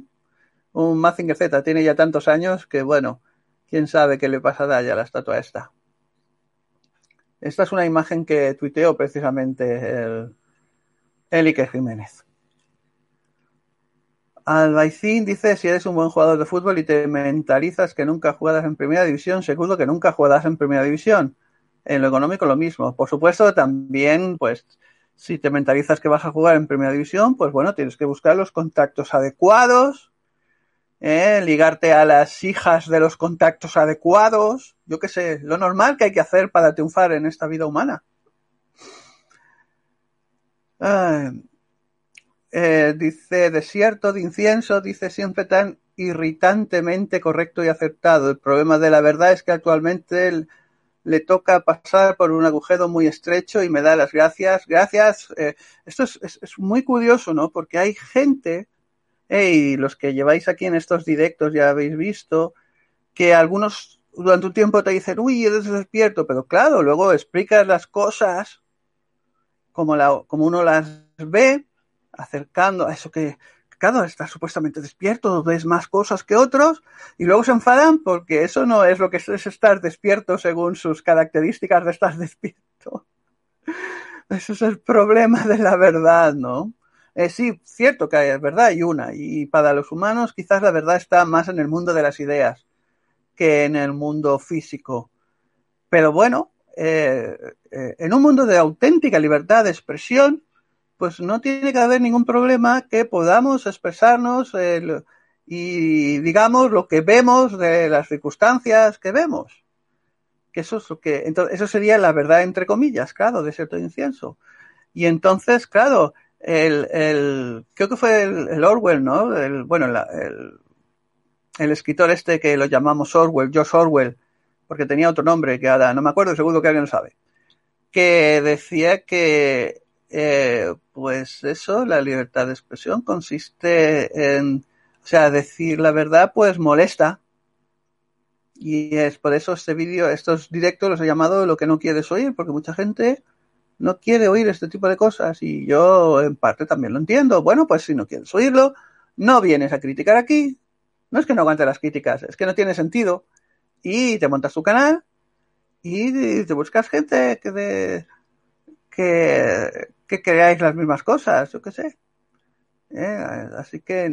Un Mazinger Z tiene ya tantos años que, bueno, quién sabe qué le pasará ya a la estatua esta. Esta es una imagen que tuiteó precisamente el, el Jiménez. Albaicín dice, si eres un buen jugador de fútbol y te mentalizas que nunca jugarás en primera división, seguro que nunca jugarás en primera división. En lo económico lo mismo. Por supuesto, también, pues, si te mentalizas que vas a jugar en primera división, pues bueno, tienes que buscar los contactos adecuados, ¿eh? ligarte a las hijas de los contactos adecuados, yo qué sé, lo normal que hay que hacer para triunfar en esta vida humana. Eh, dice desierto de incienso, dice siempre tan irritantemente correcto y aceptado. El problema de la verdad es que actualmente le toca pasar por un agujero muy estrecho y me da las gracias. Gracias. Eh, esto es, es, es, muy curioso, ¿no? Porque hay gente, eh, y los que lleváis aquí en estos directos ya habéis visto, que algunos durante un tiempo te dicen, uy, eres despierto, pero claro, luego explicas las cosas como, la, como uno las ve acercando a eso que, claro, estás supuestamente despierto, ves más cosas que otros y luego se enfadan porque eso no es lo que es estar despierto según sus características de estar despierto. Ese es el problema de la verdad, ¿no? Eh, sí, cierto que hay verdad hay una y para los humanos quizás la verdad está más en el mundo de las ideas que en el mundo físico. Pero bueno, eh, eh, en un mundo de auténtica libertad de expresión, pues no tiene que haber ningún problema que podamos expresarnos y digamos lo que vemos de las circunstancias que vemos. Que eso es lo que, entonces, eso sería la verdad entre comillas, claro, de cierto incienso. Y entonces, claro, el, el creo que fue el, el Orwell, ¿no? El, bueno, la, el, el escritor este que lo llamamos Orwell, George Orwell, porque tenía otro nombre que ahora no me acuerdo, seguro que alguien lo sabe, que decía que eh, pues eso, la libertad de expresión consiste en, o sea, decir la verdad, pues molesta. Y es por eso este vídeo, estos directos los he llamado lo que no quieres oír, porque mucha gente no quiere oír este tipo de cosas y yo en parte también lo entiendo. Bueno, pues si no quieres oírlo, no vienes a criticar aquí. No es que no aguante las críticas, es que no tiene sentido. Y te montas tu canal y te buscas gente que, de, que, que creáis las mismas cosas, yo qué sé. ¿Eh? Así que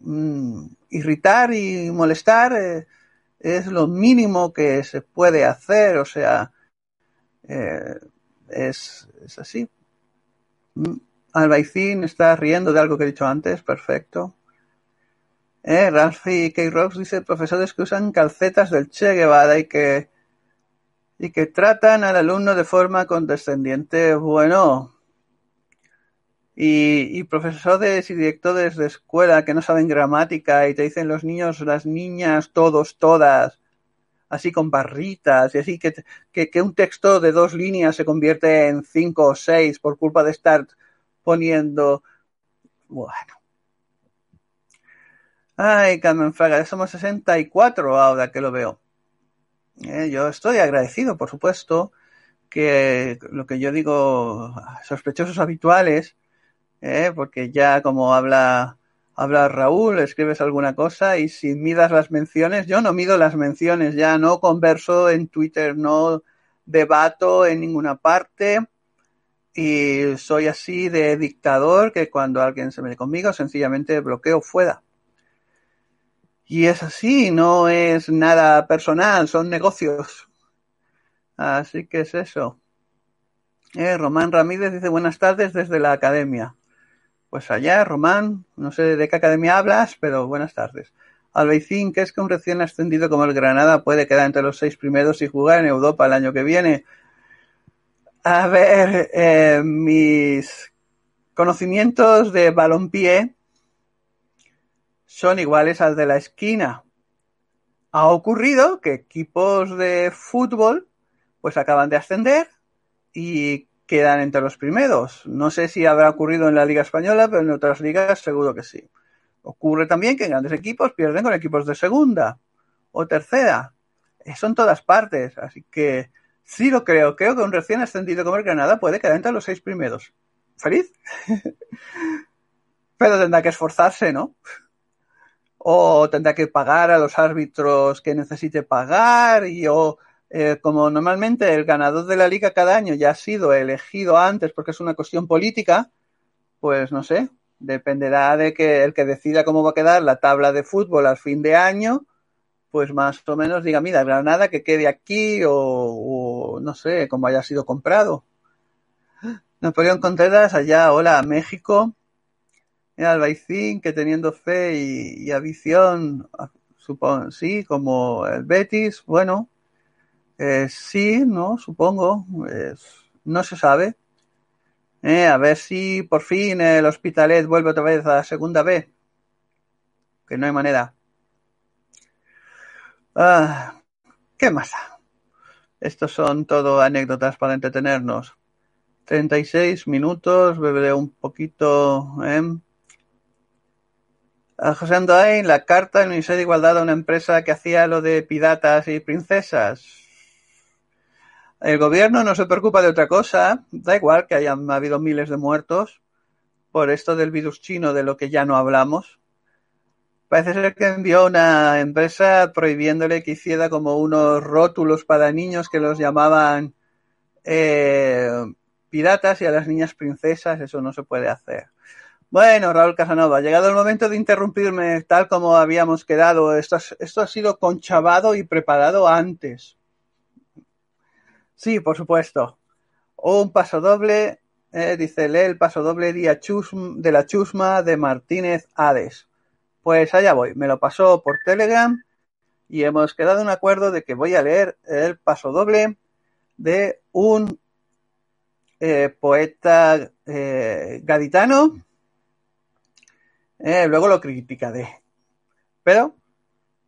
mm, irritar y molestar eh, es lo mínimo que se puede hacer, o sea, eh, es, es, así. Mm. Albaicín está riendo de algo que he dicho antes, perfecto. Eh, Ralphie K. Rocks dice profesores que usan calcetas del Che Guevara y que y que tratan al alumno de forma condescendiente. Bueno, y, y, profesores y directores de escuela que no saben gramática y te dicen los niños, las niñas, todos, todas, así con barritas y así que, que, que un texto de dos líneas se convierte en cinco o seis por culpa de estar poniendo... Bueno. Ay, Carmen Fraga, somos 64 ahora que lo veo. Eh, yo estoy agradecido, por supuesto, que lo que yo digo, sospechosos habituales, ¿eh? porque ya como habla, habla Raúl, escribes alguna cosa y si midas las menciones, yo no mido las menciones, ya no converso en Twitter, no debato en ninguna parte y soy así de dictador que cuando alguien se mete conmigo sencillamente bloqueo fuera. Y es así, no es nada personal, son negocios. Así que es eso. Eh, Román Ramírez dice buenas tardes desde la academia. Pues allá, Román, no sé de qué academia hablas, pero buenas tardes. Albaicín, ¿qué es que un recién ascendido como el Granada puede quedar entre los seis primeros y jugar en Europa el año que viene? A ver, eh, mis conocimientos de balompié son iguales al de la esquina. Ha ocurrido que equipos de fútbol pues acaban de ascender y quedan entre los primeros. No sé si habrá ocurrido en la Liga Española, pero en otras ligas seguro que sí. Ocurre también que grandes equipos pierden con equipos de segunda o tercera. Eso en todas partes. Así que sí lo creo. Creo que un recién ascendido como el Granada puede quedar entre los seis primeros. ¿Feliz? Pero tendrá que esforzarse, ¿no? O tendrá que pagar a los árbitros que necesite pagar y o eh, como normalmente el ganador de la liga cada año ya ha sido elegido antes porque es una cuestión política, pues no sé, dependerá de que el que decida cómo va a quedar la tabla de fútbol al fin de año, pues más o menos diga, mira, Granada que quede aquí o, no sé, como haya sido comprado. Napoleón Contreras, allá, hola, México. Albaicín, que teniendo fe y, y supongo, sí, como el Betis, bueno, eh, sí, no, supongo, no se sabe. Eh, a ver si por fin el Hospitalet vuelve otra vez a la segunda B. Que no hay manera. Ah, ¿Qué más? Estos son todo anécdotas para entretenernos. 36 minutos, beberé un poquito. ¿eh? A José Andoain, la carta del Ministerio de Igualdad a una empresa que hacía lo de piratas y princesas. El gobierno no se preocupa de otra cosa, da igual que hayan habido miles de muertos por esto del virus chino de lo que ya no hablamos. Parece ser que envió una empresa prohibiéndole que hiciera como unos rótulos para niños que los llamaban eh, piratas y a las niñas princesas, eso no se puede hacer. Bueno, Raúl Casanova, ha llegado el momento de interrumpirme tal como habíamos quedado. Esto, esto ha sido conchavado y preparado antes. Sí, por supuesto. Un paso doble, eh, dice, lee el paso doble de la chusma de Martínez Hades. Pues allá voy, me lo pasó por Telegram y hemos quedado en acuerdo de que voy a leer el paso doble de un eh, poeta eh, gaditano. Luego lo criticaré. Pero,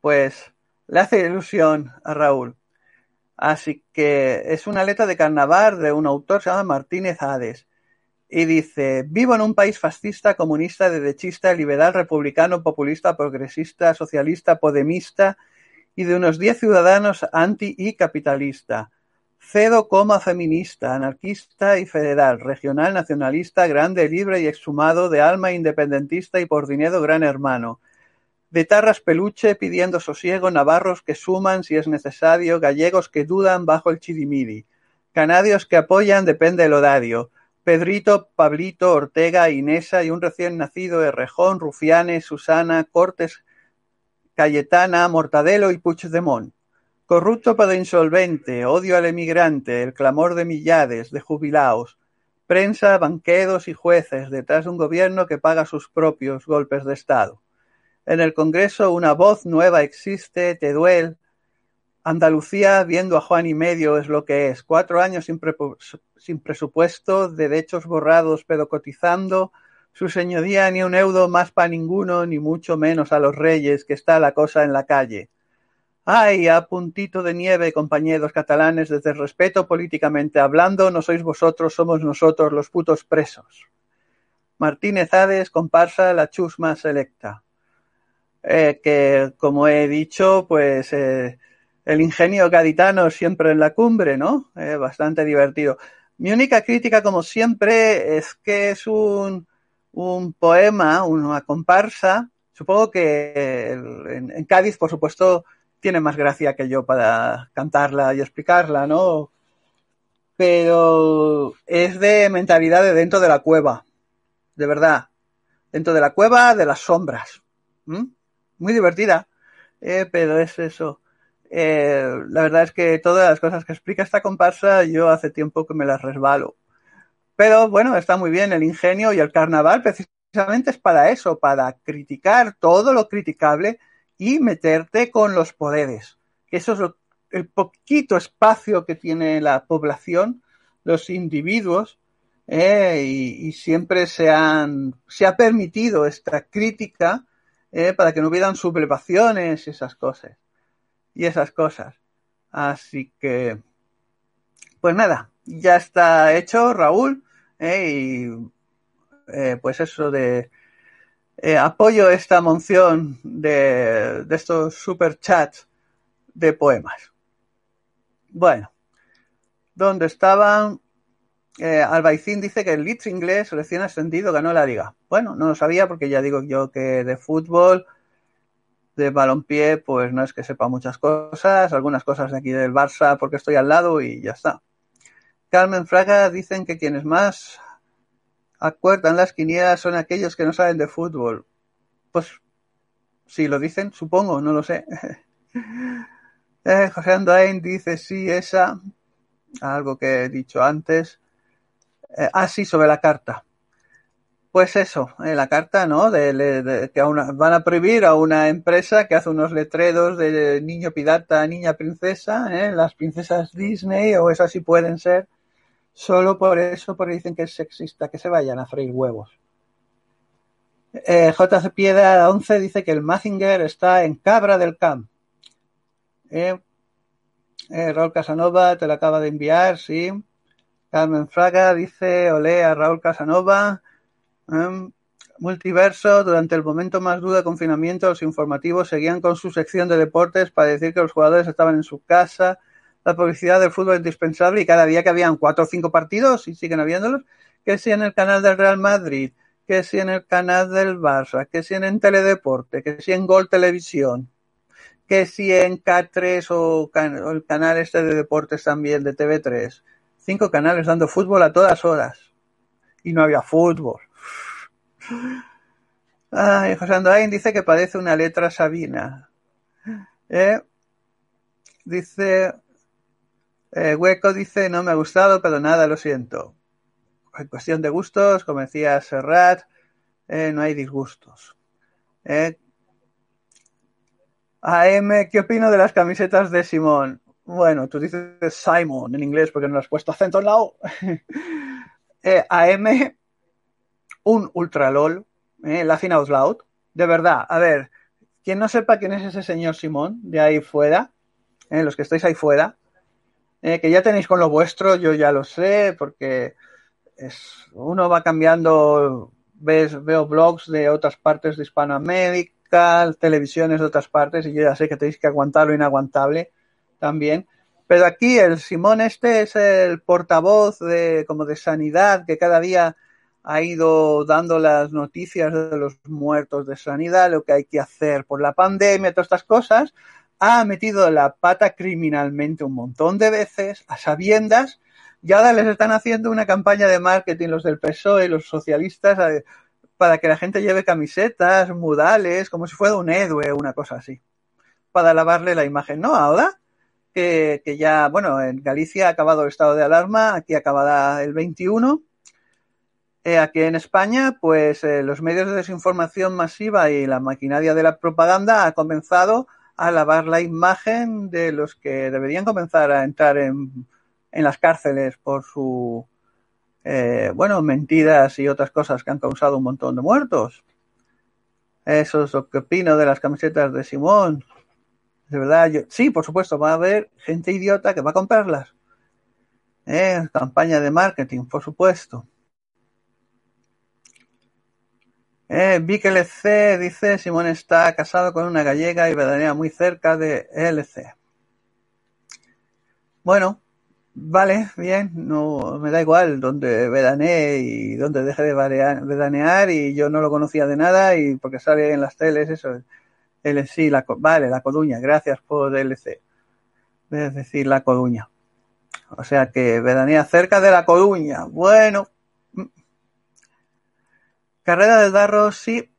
pues, le hace ilusión a Raúl. Así que es una letra de carnaval de un autor, se llama Martínez Hades. Y dice, vivo en un país fascista, comunista, derechista, liberal, republicano, populista, progresista, socialista, podemista y de unos 10 ciudadanos anti y capitalista. Cedo coma feminista, anarquista y federal, regional, nacionalista, grande, libre y exhumado, de alma independentista y por dinero gran hermano. De tarras peluche pidiendo sosiego, navarros que suman si es necesario, gallegos que dudan bajo el chirimiri, canadios que apoyan depende el horario, Pedrito, Pablito, Ortega, Inesa y un recién nacido Errejón, Rufianes, Susana, Cortes, Cayetana, Mortadelo y Puigdemont. Corrupto para insolvente, odio al emigrante, el clamor de millares, de jubilaos, prensa, banqueros y jueces detrás de un gobierno que paga sus propios golpes de Estado. En el Congreso una voz nueva existe, Teduel. Andalucía viendo a Juan y medio es lo que es. Cuatro años sin, presupuesto, derechos borrados pero cotizando. Su señoría ni un euro más para ninguno, ni mucho menos a los reyes, que está la cosa en la calle. Ay, a puntito de nieve, compañeros catalanes, desde el respeto políticamente hablando, no sois vosotros, somos nosotros los putos presos. Martínez Hades, comparsa La Chusma Selecta. Eh, que, como he dicho, pues eh, el ingenio gaditano siempre en la cumbre, ¿no? Eh, bastante divertido. Mi única crítica, como siempre, es que es un, un poema, una comparsa. Supongo que en, Cádiz, por supuesto, tiene más gracia que yo para cantarla y explicarla, ¿no? Pero es de mentalidad de dentro de la cueva, de verdad. Dentro de la cueva de las sombras. ¿Mm? Muy divertida, eh, pero es eso. Eh, la verdad es que todas las cosas que explica esta comparsa yo hace tiempo que me las resbalo. Pero bueno, está muy bien el ingenio y el carnaval precisamente es para eso, para criticar todo lo criticable y meterte con los poderes. Eso es el poquito espacio que tiene la población, los individuos, eh, y, y, siempre se, han, se ha permitido esta crítica eh, para que no hubieran sublevaciones y esas cosas. Y esas cosas. Así que, pues nada, ya está hecho, Raúl. Eh, y eh, pues eso de apoyo esta moción de, de estos super chats de poemas. Bueno, ¿dónde estaban? Eh, Albaicín dice que el Leeds inglés recién ascendido ganó la liga. Bueno, no lo sabía porque ya digo yo que de fútbol, de balompié, pues no es que sepa muchas cosas, algunas cosas de aquí del Barça porque estoy al lado y ya está. Carmen Fraga dicen que quienes más acuerdan las quinielas son aquellos que no saben de fútbol. Pues si lo dicen, supongo, no lo sé. eh, José Andoain dice sí, esa, algo que he dicho antes. Eh, ah, sí, sobre la carta. Pues eso, eh, la carta, ¿no? De, de, que una, van a prohibir a una empresa que hace unos letreros de niño pirata, niña princesa, ¿eh? las princesas Disney o esas sí pueden ser, solo por eso, porque dicen que es sexista, que se vayan a freír huevos. Eh, JC Piedra 11 dice que el Mazinger está en Cabra del Camp. Eh, Raúl Casanova te lo acaba de enviar, sí. Carmen Fraga dice, olé a Raúl Casanova. Um, multiverso, durante el momento más duro de confinamiento, los informativos seguían con su sección de deportes para decir que los jugadores estaban en su casa. La publicidad del fútbol es indispensable y cada día que habían cuatro o cinco partidos y siguen habiéndolos, que si en el canal del Real Madrid, que si en el canal del Barça, que si en Teledeporte, que si en Gol Televisión, que si en K3 o, o el canal este de deportes también de TV3 cinco canales dando fútbol a todas horas. Y no había fútbol. Ay, José Andoain dice que parece una letra sabina. ¿Eh? Dice, eh, Hueco dice, no me ha gustado, pero nada, lo siento. En cuestión de gustos, como decía Serrat, eh, no hay disgustos. ¿Eh? AM, ¿qué opino de las camisetas de Simón? Bueno, tú dices Simon en inglés porque no has puesto acento en la O. AM, un ultra LOL, eh, Laughing Out Loud. De verdad, a ver, quien no sepa quién es ese señor Simón de ahí fuera, eh, los que estáis ahí fuera, eh, que ya tenéis con lo vuestro, yo ya lo sé, porque es, uno va cambiando, ves, veo blogs de otras partes de Hispanoamérica, televisiones de otras partes, y yo ya sé que tenéis que aguantar lo inaguantable también. Pero aquí el Simón este es el portavoz de como de sanidad que cada día ha ido dando las noticias de los muertos de sanidad, lo que hay que hacer por la pandemia, todas estas cosas, ha metido la pata criminalmente un montón de veces, a sabiendas, y ahora les están haciendo una campaña de marketing los del PSOE, los socialistas, para que la gente lleve camisetas, mudales, como si fuera un héroe, una cosa así, para lavarle la imagen. No, ahora que, ya, bueno, en Galicia ha acabado el estado de alarma, aquí acabará el 21. Eh, aquí en España, pues eh, los medios de desinformación masiva y la maquinaria de la propaganda ha comenzado a lavar la imagen de los que deberían comenzar a entrar en, en las cárceles por su, eh, bueno, mentiras y otras cosas que han causado un montón de muertos. Eso es lo que opino de las camisetas de Simón. De verdad, yo, sí, por supuesto, va a haber gente idiota que va a comprarlas. Eh, campaña de marketing, por supuesto. Eh, Vic LC dice, Simón está casado con una gallega y veranea muy cerca de LC. Bueno, vale, bien, no me da igual donde veranee y donde deje de veranear y yo no lo conocía de nada y porque sale en las teles, eso, sí, la, vale, La Coruña, gracias por LC. Es decir, La Coruña. O sea que veranea cerca de La Coruña. Bueno. Carrera del Darro, sí.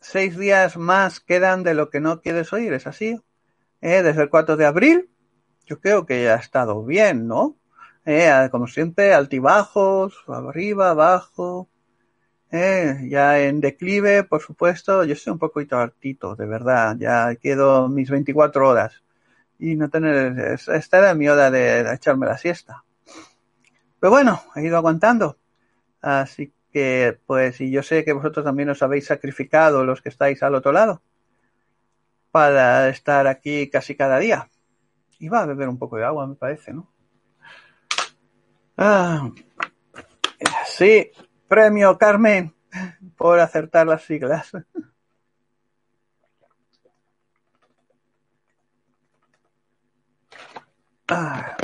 Seis días más quedan de lo que no quieres oír, ¿es así? Eh, desde el 4 de abril, yo creo que ya ha estado bien, ¿no? Eh, como siempre, altibajos, arriba, abajo. Eh, ya en declive, por supuesto, yo estoy un poquito hartito, de verdad, ya quedo mis 24 horas y no tener, esta era mi hora de, echarme la siesta. Pero bueno, he ido aguantando. Así que, pues, y yo sé que vosotros también os habéis sacrificado los que estáis al otro lado para estar aquí casi cada día. Va a beber un poco de agua, me parece, ¿no? Ah, sí, premio Carmen por acertar las siglas. Ah.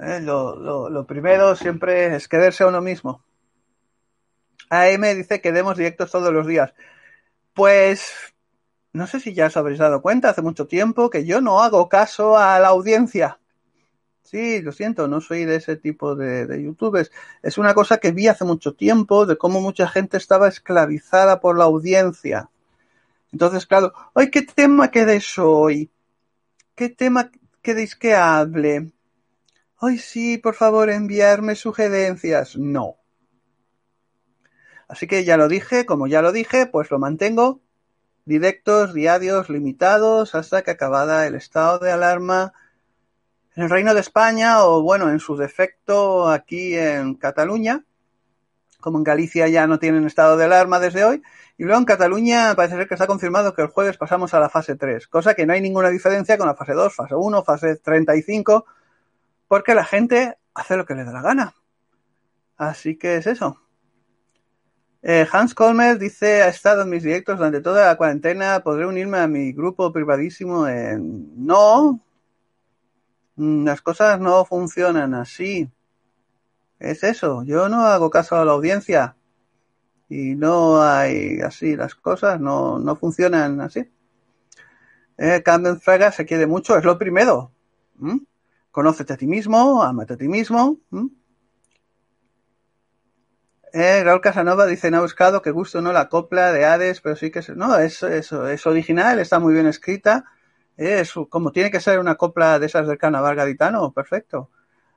Eh, lo, lo, primero siempre es quererse a uno mismo. AM dice que demos directos todos los días. Pues no sé si ya os habréis dado cuenta hace mucho tiempo que yo no hago caso a la audiencia. Sí, lo siento, no soy de ese tipo de, youtubers. Es una cosa que vi hace mucho tiempo de cómo mucha gente estaba esclavizada por la audiencia. Entonces, claro, ¡ay, qué tema queréis hoy! ¿Qué tema queréis que hable? Ay, sí, por favor, enviarme sugerencias. No. Así que ya lo dije, como ya lo dije, pues lo mantengo. Directos, diarios, limitados, hasta que acabada el estado de alarma en el Reino de España o, bueno, en su defecto aquí en Cataluña. Como en Galicia ya no tienen estado de alarma desde hoy, y luego en Cataluña parece ser que está confirmado que el jueves pasamos a la fase 3, cosa que no hay ninguna diferencia con la fase 2, fase 1, fase 35, porque la gente hace lo que le da la gana. Así que es eso. Eh, Hans Colmer dice, ha estado en mis directos durante toda la cuarentena, podré unirme a mi grupo privadísimo. No, las cosas no funcionan así. Es eso, yo no hago caso a la audiencia y no hay así las cosas, no, no funcionan así. Eh, Camden Fraga se quiere mucho, es lo primero. ¿Mm? Conócete a ti mismo, amate a ti mismo. ¿Mm? Eh, Raúl Casanova dice, no ha buscado, que gusto, ¿no? La copla de Hades, pero sí que es, no, es, es, original, está muy bien escrita. Es como tiene que ser una copla de esas del carnaval gaditano, perfecto.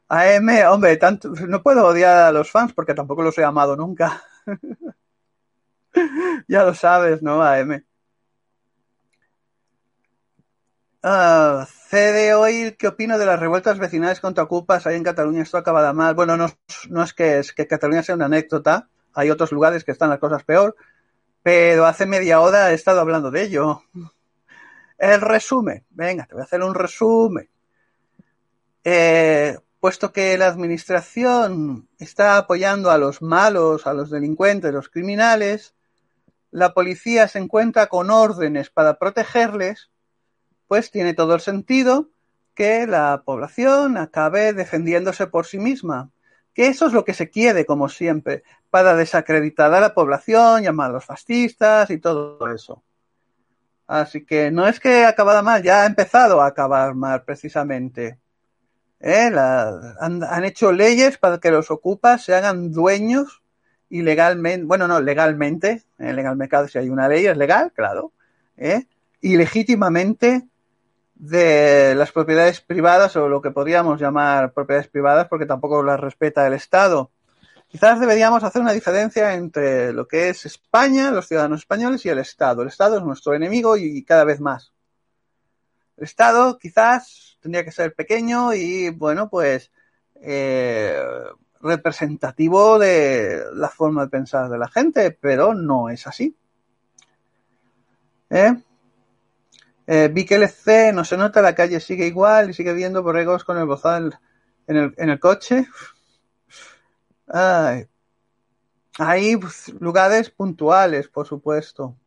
AM, hombre, tanto, no puedo odiar a los fans porque tampoco los he amado nunca. ya lo sabes, ¿no, AM? Uh, CD hoy, ¿qué opino de las revueltas vecinales contra Ocupas ahí en Cataluña? Esto acabada mal. Bueno, no, no es que es que Cataluña sea una anécdota. Hay otros lugares que están las cosas peor. Pero hace media hora he estado hablando de ello. El resumen. Venga, te voy a hacer un resumen. Eh, puesto que la administración está apoyando a los malos, a los delincuentes, los criminales, la policía se encuentra con órdenes para protegerles, pues tiene todo el sentido que la población acabe defendiéndose por sí misma. Que eso es lo que se quiere, como siempre, para desacreditar a la población, llamar a los fascistas y todo eso. Así que no es que acabada mal, ya ha empezado a acabar mal precisamente. ¿Eh? Han, hecho leyes para que los ocupas se hagan dueños ilegalmente, bueno, no, legalmente, en el legal mercado si hay una ley es legal, claro, ¿eh? ilegítimamente de las propiedades privadas o lo que podríamos llamar propiedades privadas porque tampoco las respeta el Estado. Quizás deberíamos hacer una diferencia entre lo que es España, los ciudadanos españoles y el Estado. El Estado es nuestro enemigo y cada vez más. El Estado quizás tendría que ser pequeño y, bueno, pues eh, representativo de la forma de pensar de la gente, pero no es así. ¿Eh? Eh, vi que el C no se nota, la calle sigue igual y sigue viendo borregos con el bozal en el coche. Ay. Hay pues, lugares puntuales, por supuesto.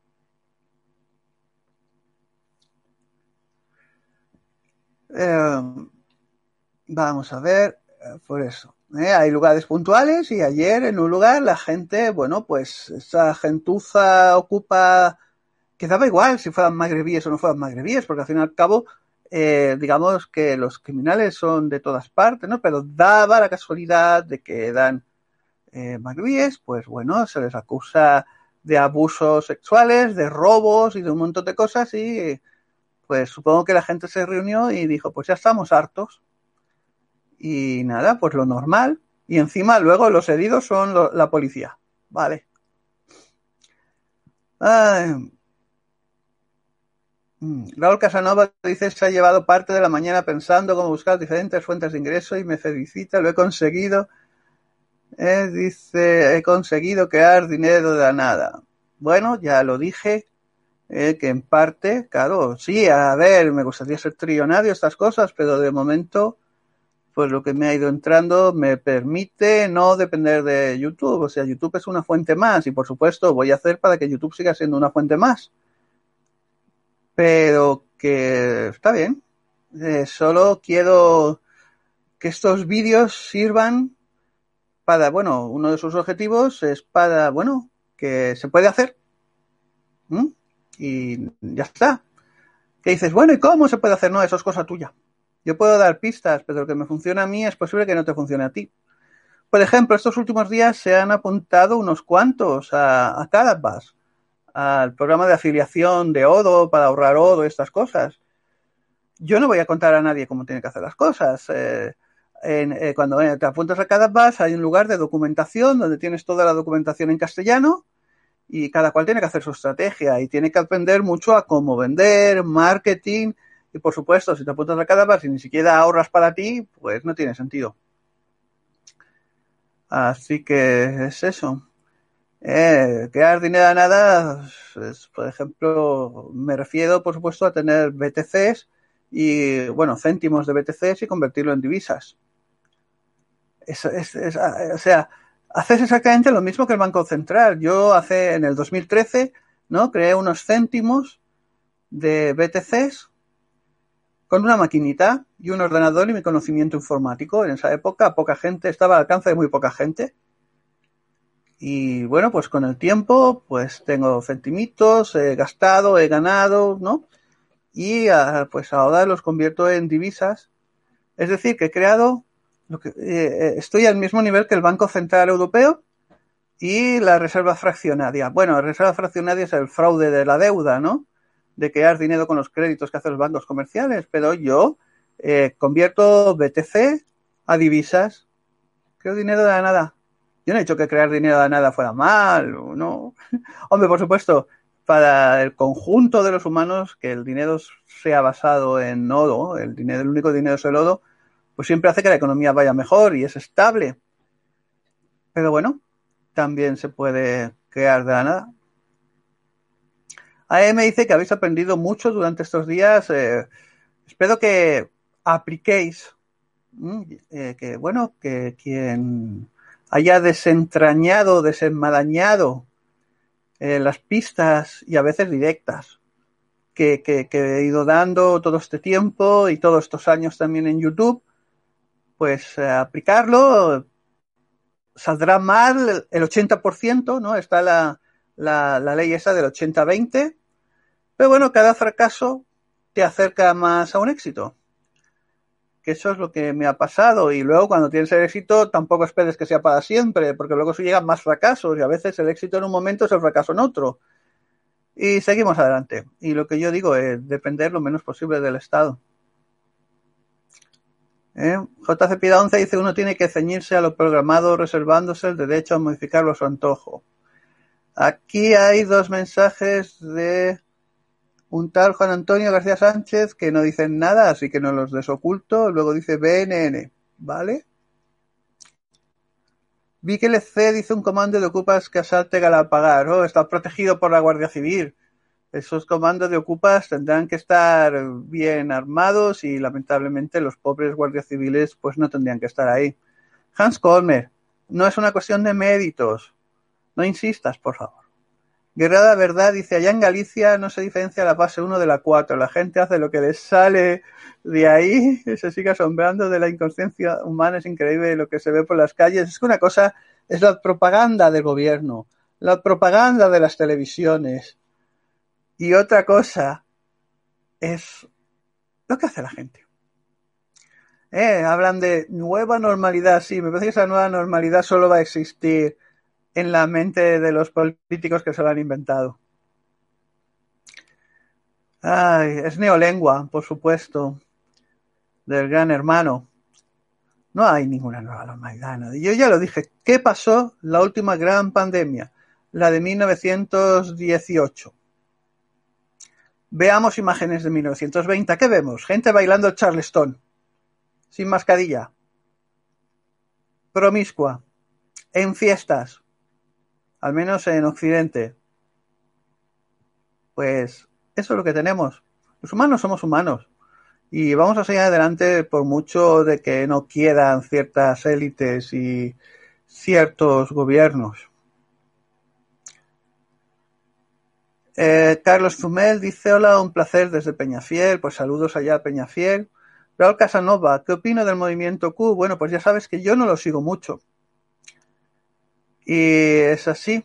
Eh, vamos a ver, eh, por eso. Eh, hay lugares puntuales y ayer en un lugar la gente, bueno, pues esa gentuza ocupa que daba igual si fueran magrebíes o no fueran magrebíes, porque al fin y al cabo, eh, digamos que los criminales son de todas partes, ¿no? Pero daba la casualidad de que eran eh, pues bueno, se les acusa de abusos sexuales, de robos y de un montón de cosas y pues supongo que la gente se reunió y dijo, pues ya estamos hartos. Y nada, pues lo normal, Y encima luego los heridos son la policía. Vale. Ay. Mm, Raúl Casanova dice, se ha llevado parte de la mañana pensando cómo buscar diferentes fuentes de ingreso y me felicita, lo he conseguido. Dice, he conseguido crear dinero de la nada. Bueno, ya lo dije, eh, que en parte, claro, sí, a ver, me gustaría ser trillonario, estas cosas, pero de momento, pues lo que me ha ido entrando me permite no depender de YouTube. O sea, YouTube es una fuente más y por supuesto voy a hacer para que YouTube siga siendo una fuente más pero que está bien. Eh, solo quiero que estos vídeos sirvan para, bueno, uno de sus objetivos es para, bueno, que se puede hacer. ¿Mm? Y ya está. Que dices, bueno, ¿y cómo se puede hacer? No, eso es cosa tuya. Yo puedo dar pistas, pero lo que me funciona a mí es posible que no te funcione a ti. Por ejemplo, estos últimos días se han apuntado unos cuantos a, a Calabas al programa de afiliación de Odo para ahorrar Odo, estas cosas. Yo no voy a contar a nadie cómo tiene que hacer las cosas. Eh, en, eh, cuando te apuntas a cada bus hay un lugar de documentación donde tienes toda la documentación en castellano y cada cual tiene que hacer su estrategia y tiene que aprender mucho a cómo vender, marketing y por supuesto si te apuntas a cada bus y ni siquiera ahorras para ti, pues no tiene sentido. Así que es eso. Eh, crear dinero a nada, pues, por ejemplo, me refiero, por supuesto, a tener BTCs y, bueno, céntimos de BTCs y convertirlo en divisas. Es, es, es, o sea, haces exactamente lo mismo que el Banco Central. Yo hace, en el 2013, ¿no? Creé unos céntimos de BTCs con una maquinita y un ordenador y mi conocimiento informático. En esa época, poca gente, estaba al alcance de muy poca gente y bueno, pues con el tiempo, pues tengo centimitos, he gastado, he ganado, ¿no? Y uh, pues ahora los convierto en divisas. Es decir, que he creado, lo que, eh, estoy al mismo nivel que el Banco Central Europeo y la reserva fraccionaria. Bueno, la reserva fraccionaria es el fraude de la deuda, ¿no? De crear dinero con los créditos que hacen los bancos comerciales, pero yo eh, convierto BTC a divisas. Creo dinero de la nada. Yo no he dicho que crear dinero de nada fuera mal, no. Hombre, por supuesto, para el conjunto de los humanos, que el dinero sea basado en nodo, el dinero, el único dinero es el nodo, pues siempre hace que la economía vaya mejor y es estable. Pero bueno, también se puede crear de la nada. AM dice que habéis aprendido mucho durante estos días. Eh, espero que apliquéis, eh, que bueno, que quien haya desentrañado, desenmarañado eh, las pistas y a veces directas que, he ido dando todo este tiempo y todos estos años también en YouTube, pues eh, aplicarlo saldrá mal el 80%, ¿no? Está la, la, la ley esa del 80-20, pero bueno, cada fracaso te acerca más a un éxito que eso es lo que me ha pasado. Y luego cuando tienes el éxito, tampoco esperes que sea para siempre, porque luego llegan más fracasos y a veces el éxito en un momento es el fracaso en otro. Y seguimos adelante. Y lo que yo digo es depender lo menos posible del Estado. ¿Eh? JC Pida 11 dice uno tiene que ceñirse a lo programado reservándose el derecho a modificarlo a su antojo. Aquí hay dos mensajes de un tal Juan Antonio García Sánchez que no dicen nada, así que no los desoculto. Luego dice BNN, ¿vale? Vi que C dice un comando de ocupas que asalte Galapagar. Oh, está protegido por la Guardia Civil. Esos comandos de ocupas tendrán que estar bien armados y lamentablemente los pobres guardias civiles pues no tendrían que estar ahí. Hans Colmer, no es una cuestión de méritos. No insistas, por favor. Guerrada Verdad dice, allá en Galicia no se diferencia la fase 1 de la 4, la gente hace lo que les sale de ahí, se sigue asombrando de la inconsciencia humana, es increíble lo que se ve por las calles. Es que una cosa es la propaganda del gobierno, la propaganda de las televisiones, y otra cosa es lo que hace la gente. Eh, hablan de nueva normalidad, sí, me parece que esa nueva normalidad solo va a existir en la mente de los políticos que se lo han inventado. Ay, es neolengua, por supuesto, del gran hermano. No hay ninguna nueva normalidad. Yo ya lo dije. ¿Qué pasó la última gran pandemia? La de 1918. Veamos imágenes de 1920. ¿Qué vemos? Gente bailando charleston. Sin mascarilla. Promiscua. En fiestas. Al menos en Occidente. Pues eso es lo que tenemos. Los humanos somos humanos. Y vamos a seguir adelante por mucho de que no quieran ciertas élites y ciertos gobiernos. Eh, Carlos Fumel dice, hola, un placer desde Peñafiel, pues saludos allá a Peñafiel. Raúl Casanova, ¿qué opino del movimiento Q? Bueno, pues ya sabes que yo no lo sigo mucho. Y es así.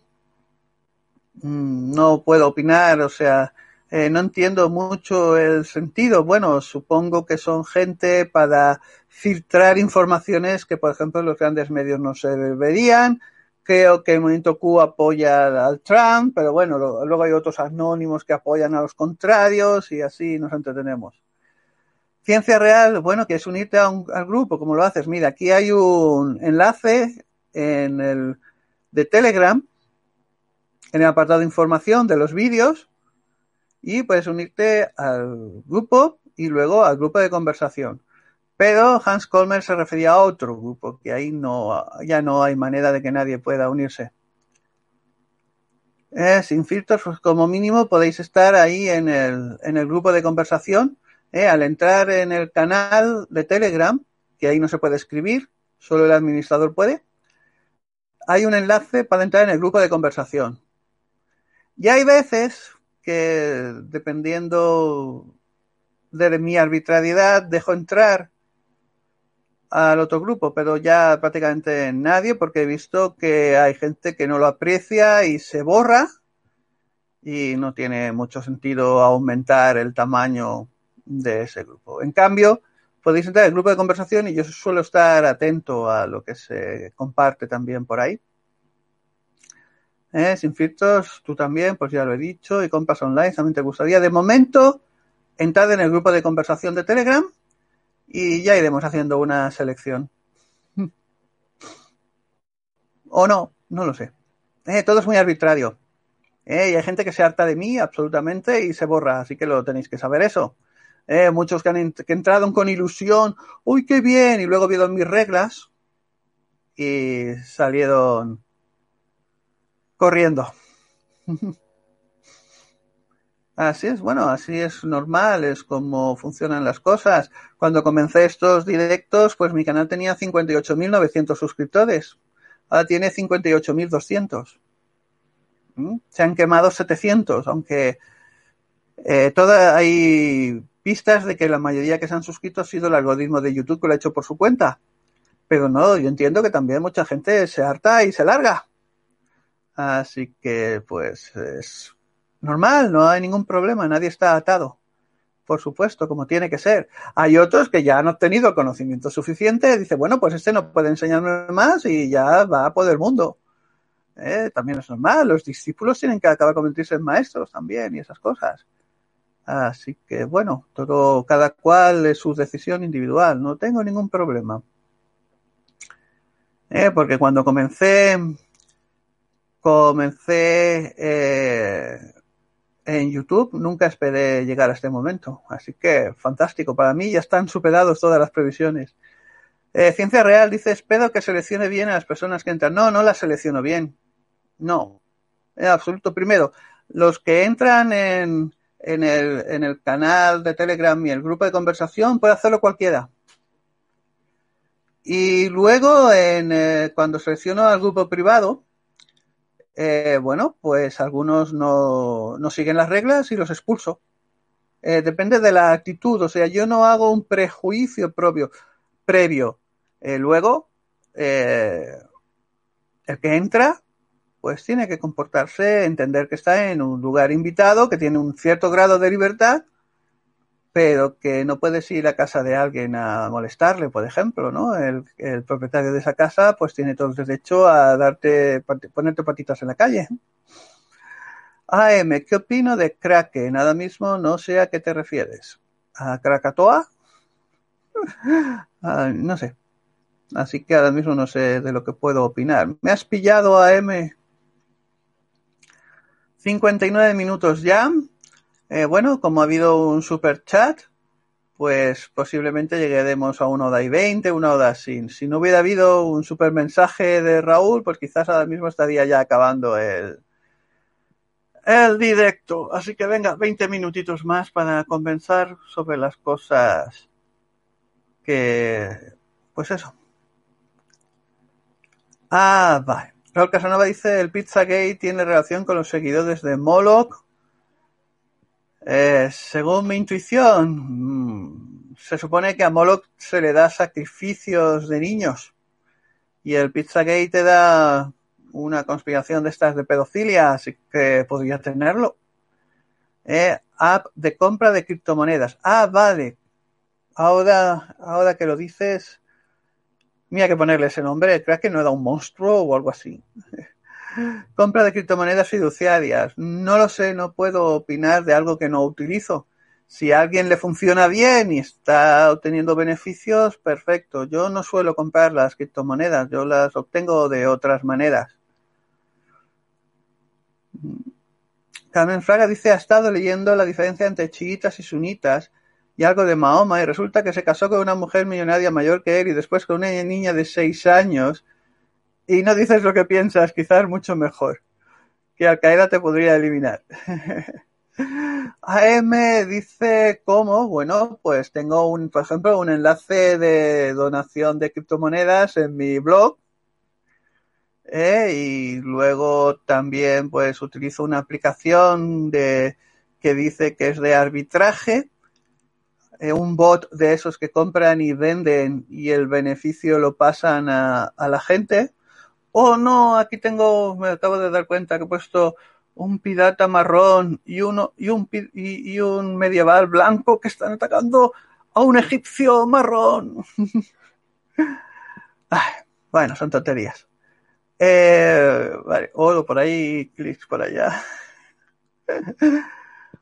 Mm, no puedo opinar, o sea, eh, no entiendo mucho el sentido. Bueno, supongo que son gente para filtrar informaciones que, por ejemplo, los grandes medios no se verían Creo que el movimiento Q apoya al Trump, pero bueno, luego hay otros anónimos que apoyan a los contrarios y así nos entretenemos. Ciencia Real, bueno, que es unirte al grupo, ¿cómo lo haces? Mira, aquí hay un enlace en el de Telegram, en el apartado de información de los vídeos, y puedes unirte al grupo y luego al grupo de conversación. Pero Hans Colmer se refería a otro grupo, que ahí no, ya no hay manera de que nadie pueda unirse. Eh, sin filtros, pues como mínimo podéis estar ahí en el, en el grupo de conversación. Eh, al entrar en el canal de Telegram, que ahí no se puede escribir, solo el administrador puede, hay un enlace para entrar en el grupo de conversación. Y hay veces que, dependiendo de mi arbitrariedad, dejo entrar al otro grupo, pero ya prácticamente nadie, porque he visto que hay gente que no lo aprecia y se borra y no tiene mucho sentido aumentar el tamaño de ese grupo. En cambio, podéis entrar al grupo de conversación y yo suelo estar atento a lo que se comparte también por ahí. ¿Eh? Sin filtros, tú también, pues ya lo he dicho, y compras online también te gustaría. De momento, entrad en el grupo de conversación de Telegram y ya iremos haciendo una selección. o no, no lo sé. Eh, todo es muy arbitrario. Eh, y hay gente que se harta de mí absolutamente y se borra, así que lo tenéis que saber eso. Eh, muchos que han entrado con ilusión, uy, qué bien, y luego vieron mis reglas y salieron corriendo. Así es, bueno, así es normal, es como funcionan las cosas. Cuando comencé estos directos, pues mi canal tenía 58.900 suscriptores. Ahora tiene 58.200. ¿Mm? Se han quemado 700, aunque eh, hay pistas de que la mayoría que se han suscrito ha sido el algoritmo de YouTube que lo ha hecho por su cuenta. Pero no, yo entiendo que también mucha gente se harta y se larga. Así que, pues, es normal, no hay ningún problema, nadie está atado. Por supuesto, como tiene que ser. Hay otros que ya han obtenido conocimiento suficiente, dice, bueno, pues este no puede enseñarme más y ya va por el mundo. Eh, también es normal, los discípulos tienen que acabar convertirse en maestros también y esas cosas. Así que bueno, todo, cada cual es su decisión individual, no tengo ningún problema. Eh, porque cuando comencé, comencé eh, en YouTube nunca esperé llegar a este momento. Así que fantástico. Para mí ya están superados todas las previsiones. Eh, Ciencia Real dice, espero que seleccione bien a las personas que entran. No, no las selecciono bien. No. En absoluto. Primero, los que entran en, en, el, en el canal de Telegram y el grupo de conversación, puede hacerlo cualquiera. Y luego, en, eh, cuando selecciono al grupo privado, eh, bueno, pues algunos no, no, siguen las reglas y los expulso. Eh, depende de la actitud, o sea, yo no hago un prejuicio propio, previo. Eh, luego, el que entra, pues tiene que comportarse, entender que está en un lugar invitado, que tiene un cierto grado de libertad pero que no puedes ir a casa de alguien a molestarle, por ejemplo, ¿no? El, propietario de esa casa pues tiene todo el derecho a darte, ponerte patitas en la calle. AM, ¿qué opino de Krake? Nada mismo, no sé a qué te refieres. ¿A Krakatoa? no sé. Así que ahora mismo no sé de lo que puedo opinar. Me has pillado a M. 59 minutos ya. Eh, bueno, como ha habido un super chat, pues posiblemente lleguemos a una hora y 20, una hora sin. Si no hubiera habido un super mensaje de Raúl, pues quizás ahora mismo estaría ya acabando el, el directo. Así que venga, 20 minutitos más para conversar sobre las cosas que, pues eso. Ah, vale. Raúl Casanova dice, el Pizzagate tiene relación con los seguidores de Moloch. Eh, según mi intuición, mm, se supone que a Moloch se le da sacrificios de niños. Y el Pizzagate te da una conspiración de estas de pedofilia, así que podría tenerlo. Eh, app de compra de criptomonedas. Ah, vale. Ahora, ahora que lo dices, mira que ponerle ese nombre. Creo que no era un monstruo o algo así. compra de criptomonedas fiduciarias. No lo sé, no puedo opinar de algo que no utilizo. Si a alguien le funciona bien y está obteniendo beneficios, perfecto. Yo no suelo comprar las criptomonedas, yo las obtengo de otras maneras. Carmen Fraga dice, ha estado leyendo la diferencia entre chiitas y sunitas y algo de Mahoma y resulta que se casó con una mujer millonaria mayor que él y después con una niña de seis años y no dices lo que piensas, quizás mucho mejor. Que Al Qaeda te podría eliminar. AM dice cómo, bueno, pues tengo un, por ejemplo, un enlace de donación de criptomonedas en mi blog ¿eh? y luego también pues utilizo una aplicación de que dice que es de arbitraje, eh, un bot de esos que compran y venden y el beneficio lo pasan a, a la gente. Oh no, aquí tengo, me acabo de dar cuenta que he puesto un pirata marrón y uno y un y, y un medieval blanco que están atacando a un egipcio marrón. bueno, son tonterías. Eh, vale, oro por ahí, clics por allá.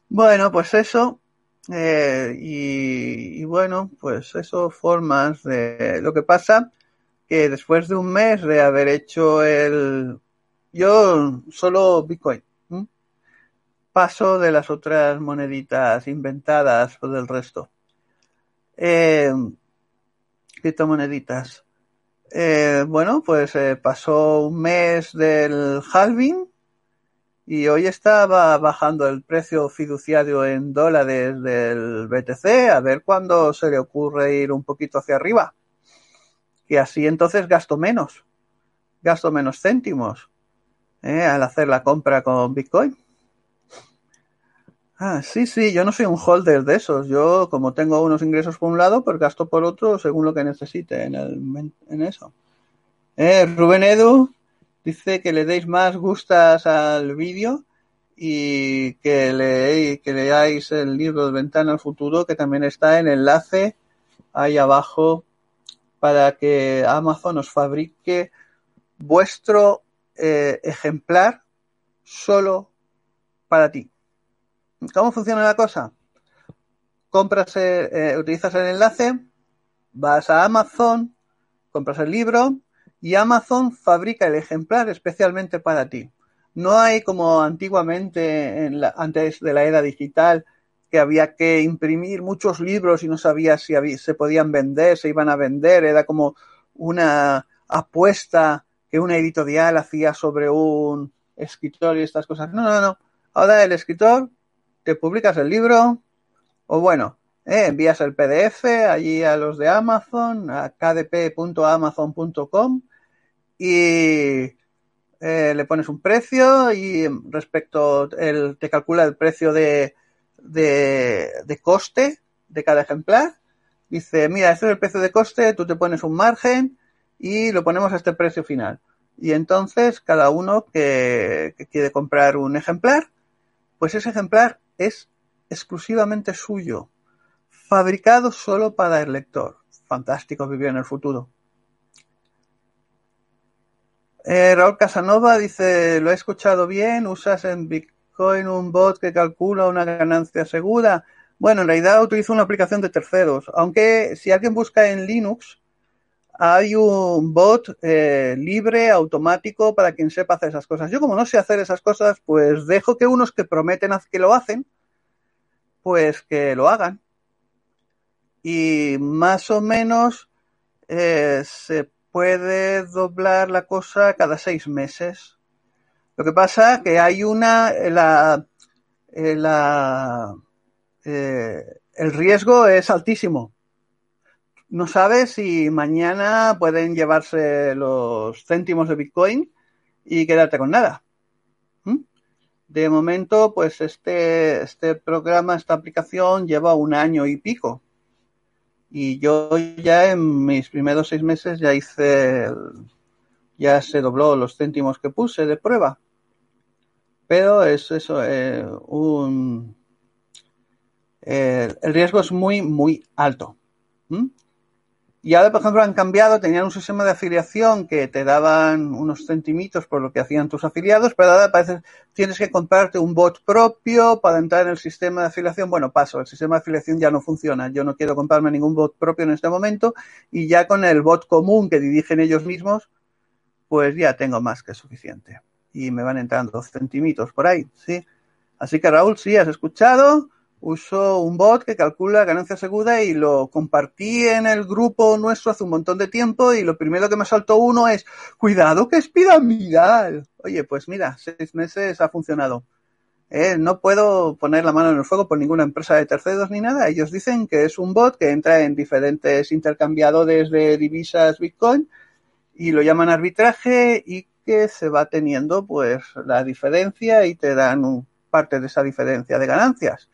bueno, pues eso. Eh, y, y, bueno, pues eso, formas de lo que pasa que después de un mes de haber hecho el yo solo Bitcoin paso de las otras moneditas inventadas o del resto. Eh, criptomoneditas. Eh, bueno, pues eh, pasó un mes del halving y hoy estaba bajando el precio fiduciario en dólares del BTC, a ver cuándo se le ocurre ir un poquito hacia arriba. Y así entonces gasto menos, gasto menos céntimos eh, al hacer la compra con Bitcoin. Ah, sí, sí, yo no soy un holder de esos. Yo, como tengo unos ingresos por un lado, pues gasto por otro según lo que necesite en, el, en eso. Eh, Rubén Edu dice que le deis más gustas al vídeo y que, le, que leáis el libro de Ventana al Futuro, que también está en enlace ahí abajo para que Amazon os fabrique vuestro eh, ejemplar solo para ti. ¿Cómo funciona la cosa? Compras, eh, utilizas el enlace, vas a Amazon, compras el libro y Amazon fabrica el ejemplar especialmente para ti. No hay como antiguamente, en la, antes de la era digital, que había que imprimir muchos libros y no sabías si se podían vender, se iban a vender, era como una apuesta que una editorial hacía sobre un escritor y estas cosas. No, no, no. Ahora el escritor te publicas el libro, o bueno, eh, envías el PDF allí a los de Amazon, a kdp.amazon.com y eh, le pones un precio y respecto, el, te calcula el precio de, de, de coste de cada ejemplar. Dice, mira, este es el precio de coste, tú te pones un margen y lo ponemos a este precio final. Y entonces cada uno que, quiere comprar un ejemplar, pues ese ejemplar es exclusivamente suyo, fabricado solo para el lector. Fantástico vivir en el futuro. Eh, Raúl Casanova dice, lo he escuchado bien, usas en Bitcoin un bot que calcula una ganancia segura. Bueno, en realidad utilizo una aplicación de terceros, aunque si alguien busca en Linux, hay un bot eh, libre, automático, para quien sepa hacer esas cosas. Yo como no sé hacer esas cosas, pues dejo que unos que prometen que lo hacen, pues que lo hagan. Y más o menos eh, se puede doblar la cosa cada seis meses. Lo que pasa que hay una, la, la, el riesgo es altísimo no sabes si mañana pueden llevarse los céntimos de Bitcoin y quedarte con nada. ¿Mm? De momento, pues este, este programa, esta aplicación lleva un año y pico. Y yo ya en mis primeros seis meses ya hice, ya se dobló los céntimos que puse de prueba. Pero es eso, eh, un, eh, el riesgo es muy, muy alto. Y ahora, por ejemplo, han cambiado, tenían un sistema de afiliación que te daban unos centimitos por lo que hacían tus afiliados, pero ahora parece tienes que comprarte un bot propio para entrar en el sistema de afiliación. Bueno, paso, el sistema de afiliación ya no funciona. Yo no quiero comprarme ningún bot propio en este momento y ya con el bot común que dirigen ellos mismos, pues ya tengo más que suficiente. Y me van entrando dos centimitos por ahí, ¿sí? Así que Raúl, sí, has escuchado uso un bot que calcula ganancia segura y lo compartí en el grupo nuestro hace un montón de tiempo y lo primero que me saltó uno es, cuidado que es piramidal. Oye, pues mira, seis meses ha funcionado. Eh, no puedo poner la mano en el fuego por ninguna empresa de terceros ni nada. Ellos dicen que es un bot que entra en diferentes intercambiadores de divisas Bitcoin y lo llaman arbitraje y que se va teniendo pues la diferencia y te dan un, parte de esa diferencia de ganancias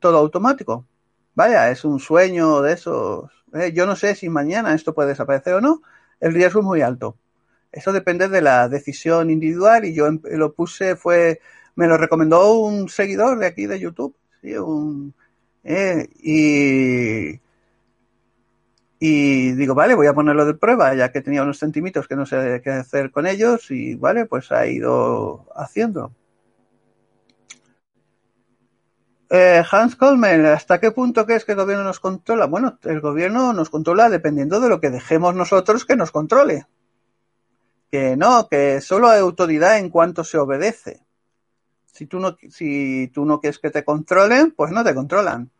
todo automático. Vaya, es un sueño de esos. Eh, yo no sé si mañana esto puede desaparecer o no. El riesgo es muy alto. Eso depende de la decisión individual y yo em, lo puse, fue, me lo recomendó un seguidor de aquí de YouTube. Sí, un, eh, y, y digo, vale, voy a ponerlo de prueba, ya que tenía unos centímetros que no sé qué hacer con ellos y vale, pues ha ido haciendo. Eh, Hans Coleman, ¿hasta qué punto crees que el gobierno nos controla? Bueno, el gobierno nos controla dependiendo de lo que dejemos nosotros que nos controle. Que no, que solo hay autoridad en cuanto se obedece. Si tú no, si tú no quieres que te controlen, pues no te controlan.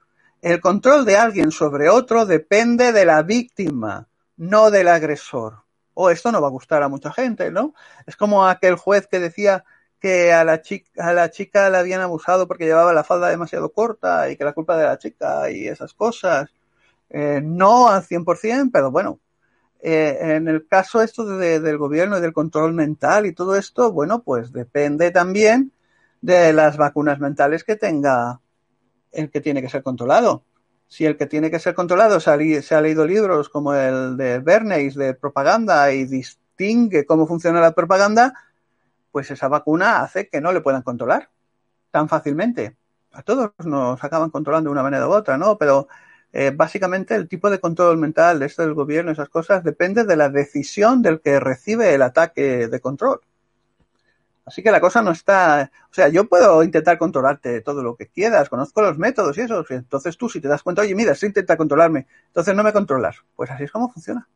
El control de alguien sobre otro depende de la víctima, no del agresor. O esto no va a gustar a mucha gente, ¿no? Es como aquel juez que decía que a la chica, a la chica habían abusado porque llevaba la falda demasiado corta y que la culpa de la chica y esas cosas. Eh, no al 100%, pero bueno, eh, en el caso esto de, del gobierno y del control mental y todo esto, bueno, pues depende también de las vacunas mentales que tenga el que tiene que ser controlado. Si el que tiene que ser controlado se ha, leído libros como el de Bernays de propaganda y distingue cómo funciona la propaganda, pues esa vacuna hace que no le puedan controlar tan fácilmente. A todos nos acaban controlando de una manera u otra, ¿no? Pero eh, básicamente el tipo de control mental de esto del gobierno, esas cosas, depende de la decisión del que recibe el ataque de control. Así que la cosa no está, o sea, yo puedo intentar controlarte todo lo que quieras, conozco los métodos y eso, entonces tú si te das cuenta, oye, mira, se intenta controlarme, entonces no me controlas, pues así es como funciona.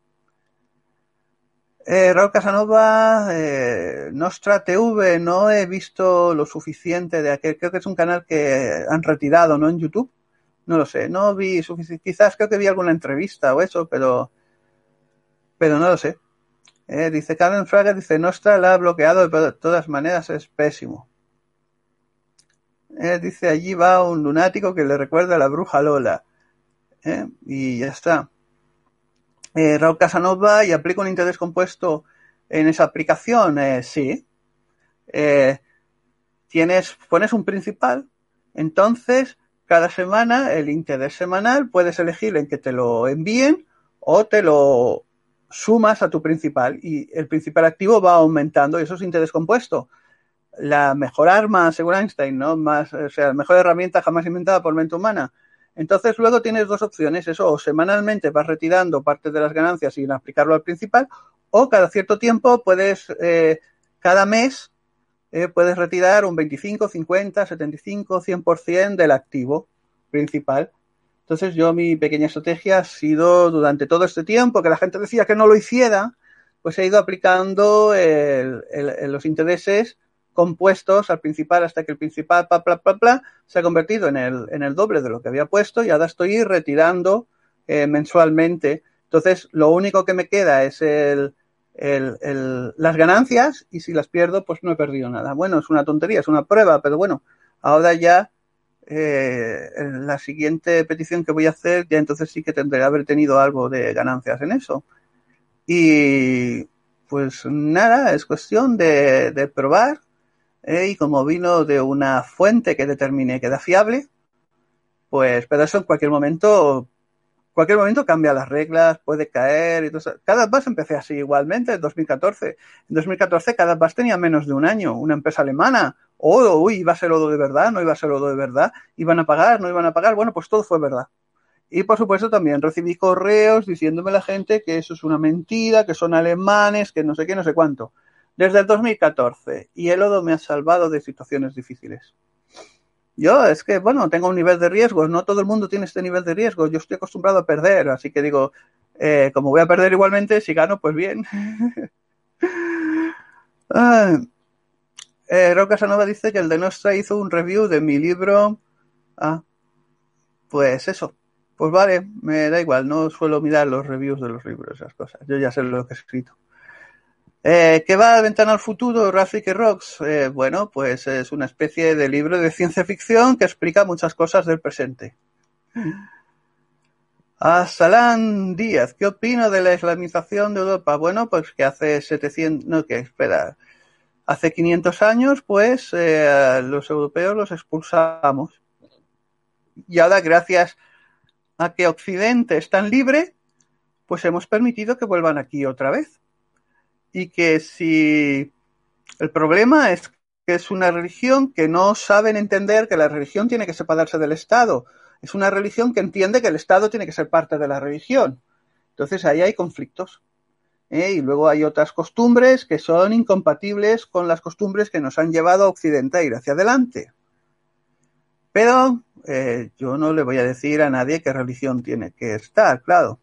Eh, Raúl Casanova, eh, Nostra TV, no he visto lo suficiente de aquel, creo que es un canal que han retirado, ¿no? En YouTube. No lo sé, no vi suficiente, quizás creo que vi alguna entrevista o eso, pero, pero no lo sé. Eh, dice Karen Fraga, dice Nostra la ha bloqueado, pero de todas maneras es pésimo. Eh, dice allí va un lunático que le recuerda a la bruja Lola. Eh, y ya está Raúl Casanova y aplico un interés compuesto en esa aplicación, sí. Tienes, pones un principal, entonces cada semana el interés semanal puedes elegir en que te lo envíen o te lo sumas a tu principal y el principal activo va aumentando y eso es interés compuesto. La mejor arma, según Einstein, ¿no? Más, o sea, la mejor herramienta jamás inventada por mente humana entonces luego tienes dos opciones, eso, o semanalmente vas retirando parte de las ganancias sin aplicarlo al principal, o cada cierto tiempo puedes, eh, cada mes, eh, puedes retirar un 25, 50, 75, 100% del activo principal. Entonces yo mi pequeña estrategia ha sido durante todo este tiempo que la gente decía que no lo hiciera, pues he ido aplicando el, los intereses compuestos al principal hasta que el principal bla, bla, bla, bla, se ha convertido en el, en el doble de lo que había puesto y ahora estoy retirando eh, mensualmente. Entonces lo único que me queda es el, las ganancias y si las pierdo pues no he perdido nada. Bueno, es una tontería, es una prueba, pero bueno, ahora ya eh, la siguiente petición que voy a hacer, ya entonces sí que tendré que haber tenido algo de ganancias en eso. Y pues nada, es cuestión de, de probar. Eh, y como vino de una fuente que determine que da fiable, pues, pero eso en cualquier momento, cualquier momento cambia las reglas, puede caer y todo. Cada Bus empecé así igualmente en 2014. En 2014 cada Bus tenía menos de un año, una empresa alemana Odo, uy, iba a ser Odo de verdad, no iba a ser Odo de verdad, iban a pagar, no iban a pagar, bueno, pues todo fue verdad. Y por supuesto también recibí correos diciéndome la gente que eso es una mentira, que son alemanes, que no sé qué, no sé cuánto. Desde el 2014. Y el Odo me ha salvado de situaciones difíciles. Yo es que, bueno, tengo un nivel de riesgo, no todo el mundo tiene este nivel de riesgo, yo estoy acostumbrado a perder, así que digo, eh, como voy a perder igualmente, si gano, pues bien. ah, eh, Roca Casanova dice que el de Nostra hizo un review de mi libro. Ah, pues eso. Pues vale, me da igual, no suelo mirar los reviews de los libros, esas cosas. Yo ya sé lo que he escrito. Eh, ¿Qué va a Ventana al futuro, Rafik Rocks? Eh, bueno, pues es una especie de libro de ciencia ficción que explica muchas cosas del presente. A Salán Díaz, ¿qué opino de la islamización de Europa? Bueno, pues que hace 700, no, que espera, hace 500 años, pues eh, los europeos los expulsamos. Y ahora, gracias a que Occidente es tan libre, pues hemos permitido que vuelvan aquí otra vez. Y que si el problema es que es una religión que no saben entender que la religión tiene que separarse del Estado. Es una religión que entiende que el Estado tiene que ser parte de la religión. Entonces ahí hay conflictos. ¿Eh? y luego hay otras costumbres que son incompatibles con las costumbres que nos han llevado a Occidente a ir hacia adelante. Pero eh, yo no le voy a decir a nadie qué religión tiene que estar, claro.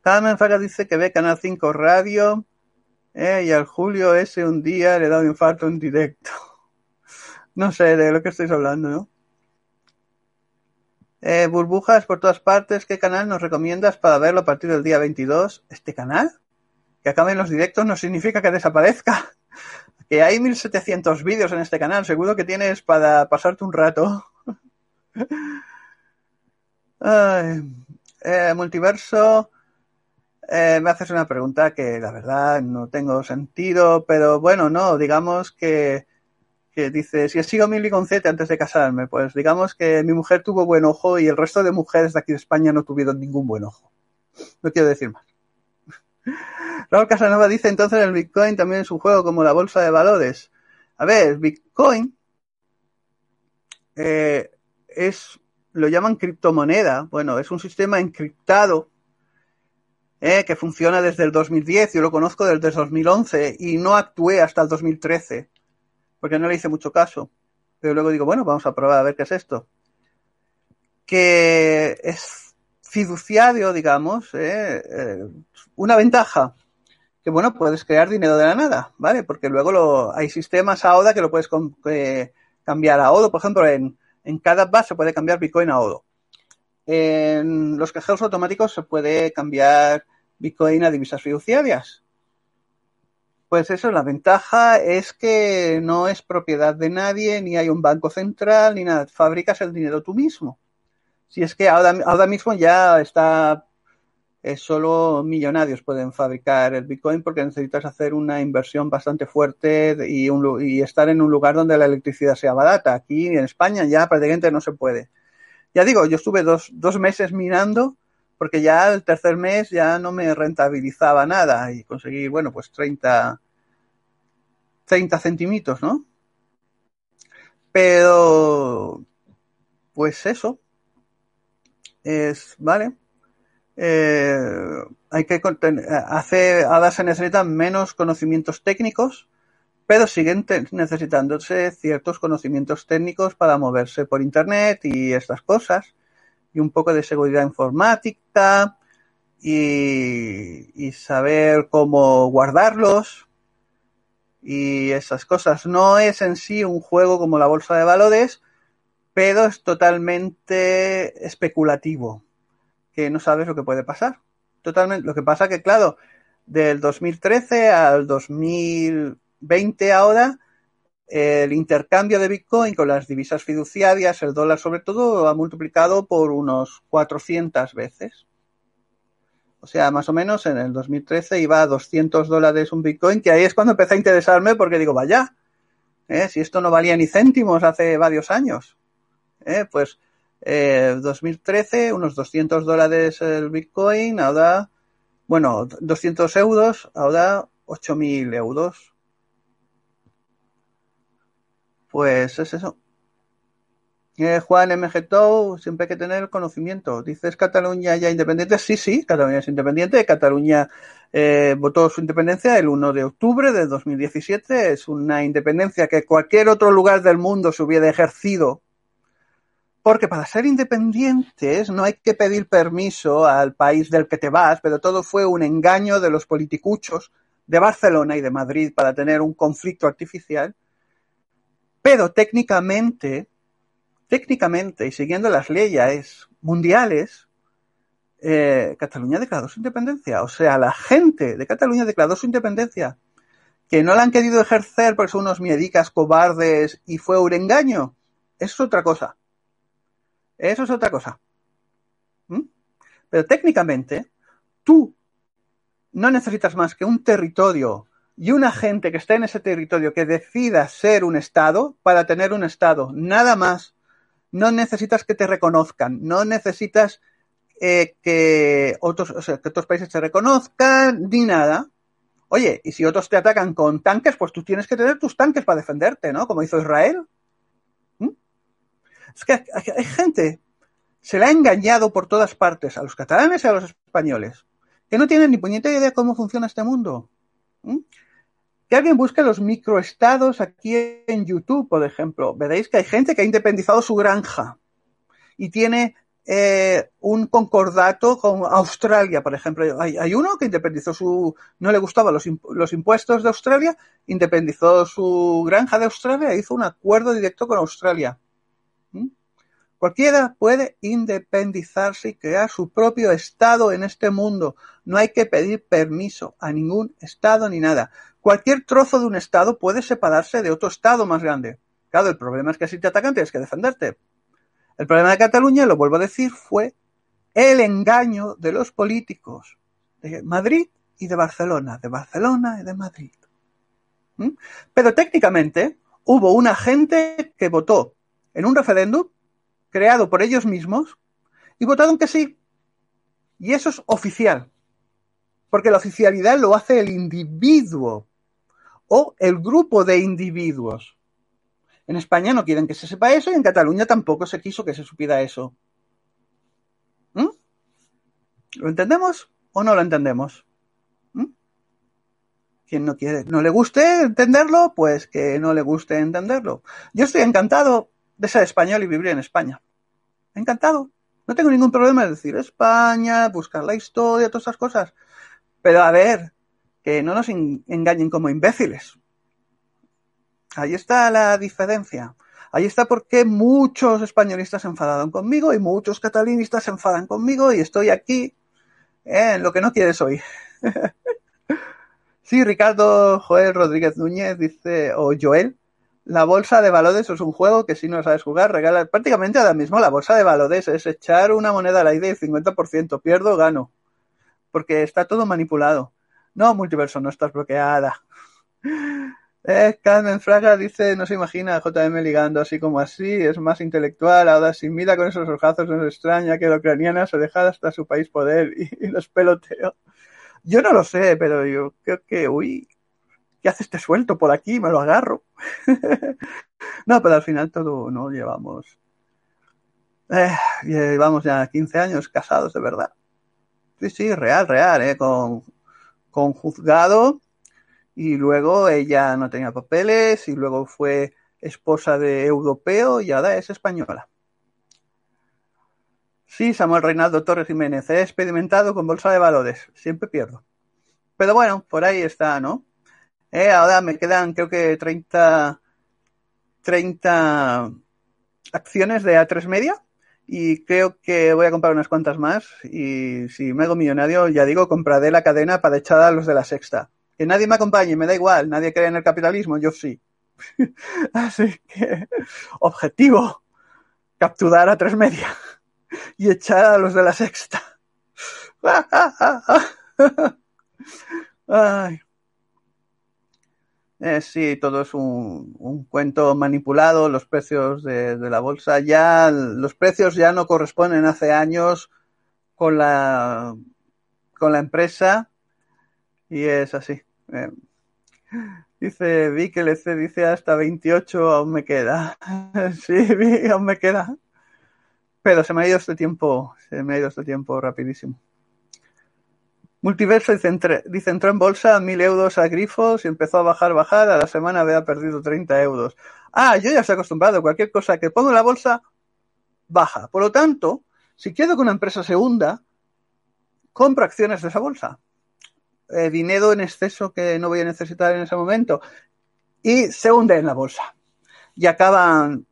Carmen Faga dice que ve Canal 5 Radio eh, y al Julio ese un día le da un infarto en directo. No sé de lo que estáis hablando, ¿no? Eh, burbujas por todas partes. ¿Qué canal nos recomiendas para verlo a partir del día 22? ¿Este canal? Que acaben los directos no significa que desaparezca. Que hay 1700 vídeos en este canal. Seguro que tienes para pasarte un rato. Eh, multiverso. Eh, me haces una pregunta que la verdad no tengo sentido, pero bueno, no, digamos que que dice, si he sido mi ligoncete antes de casarme, pues digamos que mi mujer tuvo buen ojo y el resto de mujeres de aquí de España no tuvieron ningún buen ojo. No quiero decir más. Raúl Casanova dice entonces el Bitcoin también es un juego como la bolsa de valores. A ver, Bitcoin eh, es, lo llaman criptomoneda. Bueno, es un sistema encriptado eh, que funciona desde el 2010. Yo lo conozco desde el 2011 y no actué hasta el 2013 porque no le hice mucho caso. Pero luego digo, bueno, vamos a probar a ver qué es esto. Que es fiduciario, digamos, eh, eh, una ventaja. Que bueno, puedes crear dinero de la nada, ¿vale? Porque luego lo, hay sistemas AODA que lo puedes cambiar a ODO. Por ejemplo, en, en cada base se puede cambiar Bitcoin a ODO. En los cajeros automáticos se puede cambiar Bitcoin a divisas fiduciarias. Pues eso, la ventaja es que no es propiedad de nadie, ni hay un banco central, ni nada. Fabricas el dinero tú mismo. Si es que ahora, mismo ya está, es solo millonarios pueden fabricar el Bitcoin porque necesitas hacer una inversión bastante fuerte y, y estar en un lugar donde la electricidad sea barata. Aquí en España ya prácticamente no se puede. Ya digo, yo estuve dos, dos meses minando porque ya el tercer mes ya no me rentabilizaba nada y conseguí, bueno, pues 30, 30 centímetros, ¿no? Pero, pues eso, es, ¿vale? Eh, hay que hace, ahora se necesitan menos conocimientos técnicos, pero siguen necesitándose ciertos conocimientos técnicos para moverse por internet y estas cosas. Y un poco de seguridad informática y, saber cómo guardarlos y esas cosas. No es en sí un juego como la bolsa de valores, pero es totalmente especulativo, que no sabes lo que puede pasar. Totalmente. Lo que pasa que, claro, del 2013 al 2020 ahora, el intercambio de Bitcoin con las divisas fiduciarias, el dólar sobre todo, ha multiplicado por unos 400 veces. O sea, más o menos en el 2013 iba a 200 dólares un Bitcoin, que ahí es cuando empecé a interesarme porque digo, vaya, ¿eh? si esto no valía ni céntimos hace varios años. ¿eh? Pues eh, 2013, unos 200 dólares el Bitcoin, ahora, bueno, 200 euros, ahora 8.000 euros. Pues es eso. Eh, Juan MG siempre hay que tener conocimiento. ¿Dices Cataluña ya independiente? Sí, sí, Cataluña es independiente. Cataluña eh, votó su independencia el 1 de octubre de 2017. Es una independencia que cualquier otro lugar del mundo se hubiera ejercido. Porque para ser independientes no hay que pedir permiso al país del que te vas, pero todo fue un engaño de los politicuchos de Barcelona y de Madrid para tener un conflicto artificial pero técnicamente, técnicamente y siguiendo las leyes mundiales, eh, Cataluña declaró su independencia. O sea, la gente de Cataluña declaró su independencia. Que no la han querido ejercer porque son unos miedicas cobardes y fue un engaño. Eso es otra cosa. Eso es otra cosa. ¿Mm? Pero técnicamente, tú no necesitas más que un territorio y una gente que esté en ese territorio que decida ser un Estado para tener un Estado, nada más. No necesitas que te reconozcan, no necesitas eh, que, otros, o sea, que otros países te reconozcan, ni nada. Oye, y si otros te atacan con tanques, pues tú tienes que tener tus tanques para defenderte, ¿no? Como hizo Israel. ¿Mm? Es que hay gente, se le ha engañado por todas partes, a los catalanes y a los españoles, que no tienen ni puñetera idea de cómo funciona este mundo. ¿Mm? Que alguien busque los microestados aquí en YouTube, por ejemplo. Veréis que hay gente que ha independizado su granja y tiene eh, un concordato con Australia, por ejemplo. Hay, uno que independizó su, no le gustaban los, los, impuestos de Australia, independizó su granja de Australia e hizo un acuerdo directo con Australia. Cualquiera puede independizarse y crear su propio estado en este mundo. No hay que pedir permiso a ningún estado ni nada. Cualquier trozo de un estado puede separarse de otro estado más grande. Claro, el problema es que si te atacan tienes que defenderte. El problema de Cataluña, lo vuelvo a decir, fue el engaño de los políticos de Madrid y de Barcelona, de Barcelona y de Madrid. ¿Mm? Pero técnicamente hubo una gente que votó en un referéndum creado por ellos mismos y votaron que sí. Y eso es oficial. Porque la oficialidad lo hace el individuo o el grupo de individuos. En España no quieren que se sepa eso y en Cataluña tampoco se quiso que se supiera eso. ¿Mm? ¿Lo entendemos o no lo entendemos? ¿Mm? Quien no quiere, no le guste entenderlo, pues que no le guste entenderlo. Yo estoy encantado de ser español y vivir en España. Encantado. No tengo ningún problema de decir España, buscar la historia, todas esas cosas. Pero a ver, que no nos engañen como imbéciles. Ahí está la diferencia. Ahí está porque muchos españolistas se enfadaron conmigo y muchos catalanistas se enfadan conmigo y estoy aquí en lo que no quieres oír. sí, Ricardo Joel Rodríguez Núñez dice, o Joel, la bolsa de valores es un juego que si no sabes jugar, regala prácticamente ahora mismo la bolsa de valores es echar una moneda al aire del 50%, pierdo, gano, porque está todo manipulado. No, multiverso, no estás bloqueada. Eh, Carmen Fraga dice, no se imagina a JM ligando así como así, es más intelectual, ahora si mira con esos ojazos no extraña que la ucraniana se deja hasta su país poder y, y los peloteo. Yo no lo sé, pero yo creo que, uy, ¿qué hace este suelto por aquí? Me lo agarro. no, pero al final todo no llevamos. Eh, llevamos ya 15 años casados, de verdad. Sí, sí, real, real, ¿eh? Con con juzgado y luego ella no tenía papeles y luego fue esposa de europeo y ahora es española. Sí, Samuel Reinaldo Torres Jiménez. He experimentado con bolsa de valores. Siempre pierdo. Pero bueno, por ahí está, ¿no? Eh, ahora me quedan creo que 30, 30 acciones de A3 Media y creo que voy a comprar unas cuantas más y si me hago millonario, ya digo, compraré la cadena para echar a los de la sexta. Que nadie me acompañe, me da igual, nadie cree en el capitalismo, yo sí. Así que, objetivo, capturar a tres media y echar a los de la sexta. Ay. Eh, sí, todo es un, un, cuento manipulado, los precios de, la bolsa ya, los precios ya no corresponden hace años con la, con la empresa y es así. Eh, dice vi que LC dice hasta 28 aún me queda. sí, vi, aún me queda. Pero se me ha ido este tiempo, se me ha ido este tiempo rapidísimo. Multiverso dice, entró en bolsa mil euros a grifos y empezó a bajar, bajar, a la semana había perdido 30 euros. Ah, yo ya estoy acostumbrado, cualquier cosa que pongo en la bolsa, baja. Por lo tanto, si quiero que una empresa se hunda, compro acciones de esa bolsa. Eh, dinero en exceso que no voy a necesitar en ese momento. Y se hunde en la bolsa. Y acaban...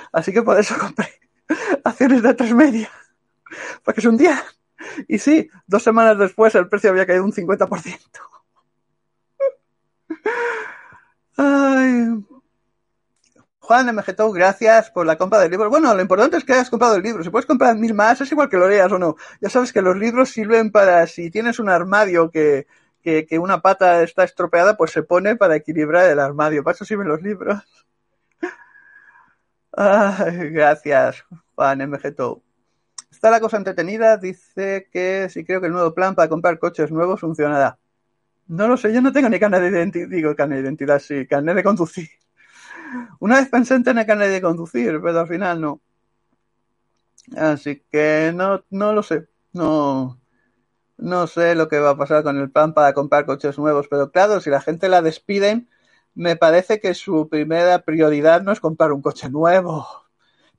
Así que por eso compré acciones de tres media. Porque es un día y sí, dos semanas después el precio había caído un 50%. Ay. Juan MGTO, gracias por la compra del libro. Bueno, lo importante es que hayas comprado el libro. Si puedes comprar mil más, es igual que lo leas o no. Ya sabes que los libros sirven para, si tienes un armario que, que, una pata está estropeada, pues se pone para equilibrar el armario. Para eso sirven los libros. Gracias, Juan MGTO. Está la cosa entretenida, dice que sí creo que el nuevo plan para comprar coches nuevos funcionará. No lo sé, yo no tengo ni carnet de identidad, digo carnet de identidad, sí, carnet de conducir. Una vez pensé en tener carnet de conducir, pero al final no. Así que no, no lo sé, no, no sé lo que va a pasar con el plan para comprar coches nuevos, pero claro, si la gente la despiden, me parece que su primera prioridad no es comprar un coche nuevo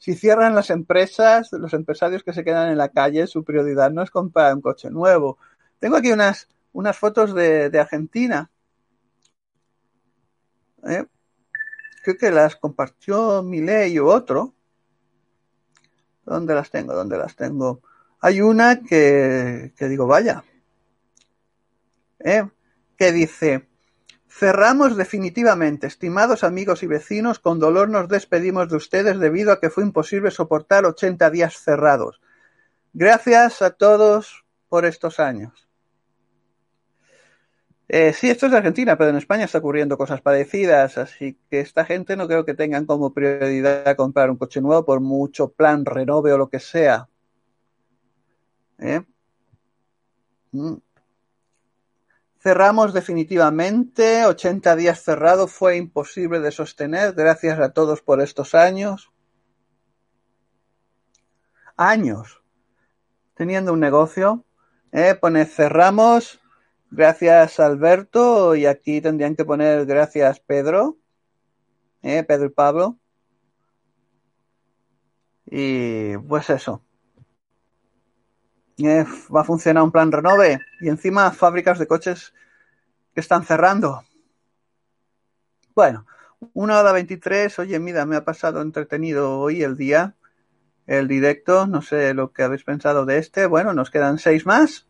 si cierran las empresas, los empresarios que se quedan en la calle, su prioridad no es comprar un coche nuevo. Tengo aquí unas, unas fotos de, Argentina. ¿Eh? Creo que las compartió Milei u otro. ¿Dónde las tengo? ¿Dónde las tengo? Hay una que, que digo, vaya. ¿Eh? Que dice, Cerramos definitivamente, estimados amigos y vecinos, con dolor nos despedimos de ustedes debido a que fue imposible soportar 80 días cerrados. Gracias a todos por estos años. Eh, sí, esto es de Argentina, pero en España está ocurriendo cosas parecidas, así que esta gente no creo que tengan como prioridad comprar un coche nuevo por mucho plan, renove o lo que sea. ¿Eh? Mm. Cerramos definitivamente, 80 días cerrado fue imposible de sostener, gracias a todos por estos años. Años teniendo un negocio. Eh, pone cerramos, gracias Alberto, y aquí tendrían que poner gracias Pedro, eh, Pedro y Pablo. Y pues eso. Eh, va a funcionar un plan renove y encima fábricas de coches que están cerrando. Bueno, una hora 23, oye, mira, me ha pasado entretenido hoy el día, el directo, no sé lo que habéis pensado de este. Bueno, nos quedan seis más.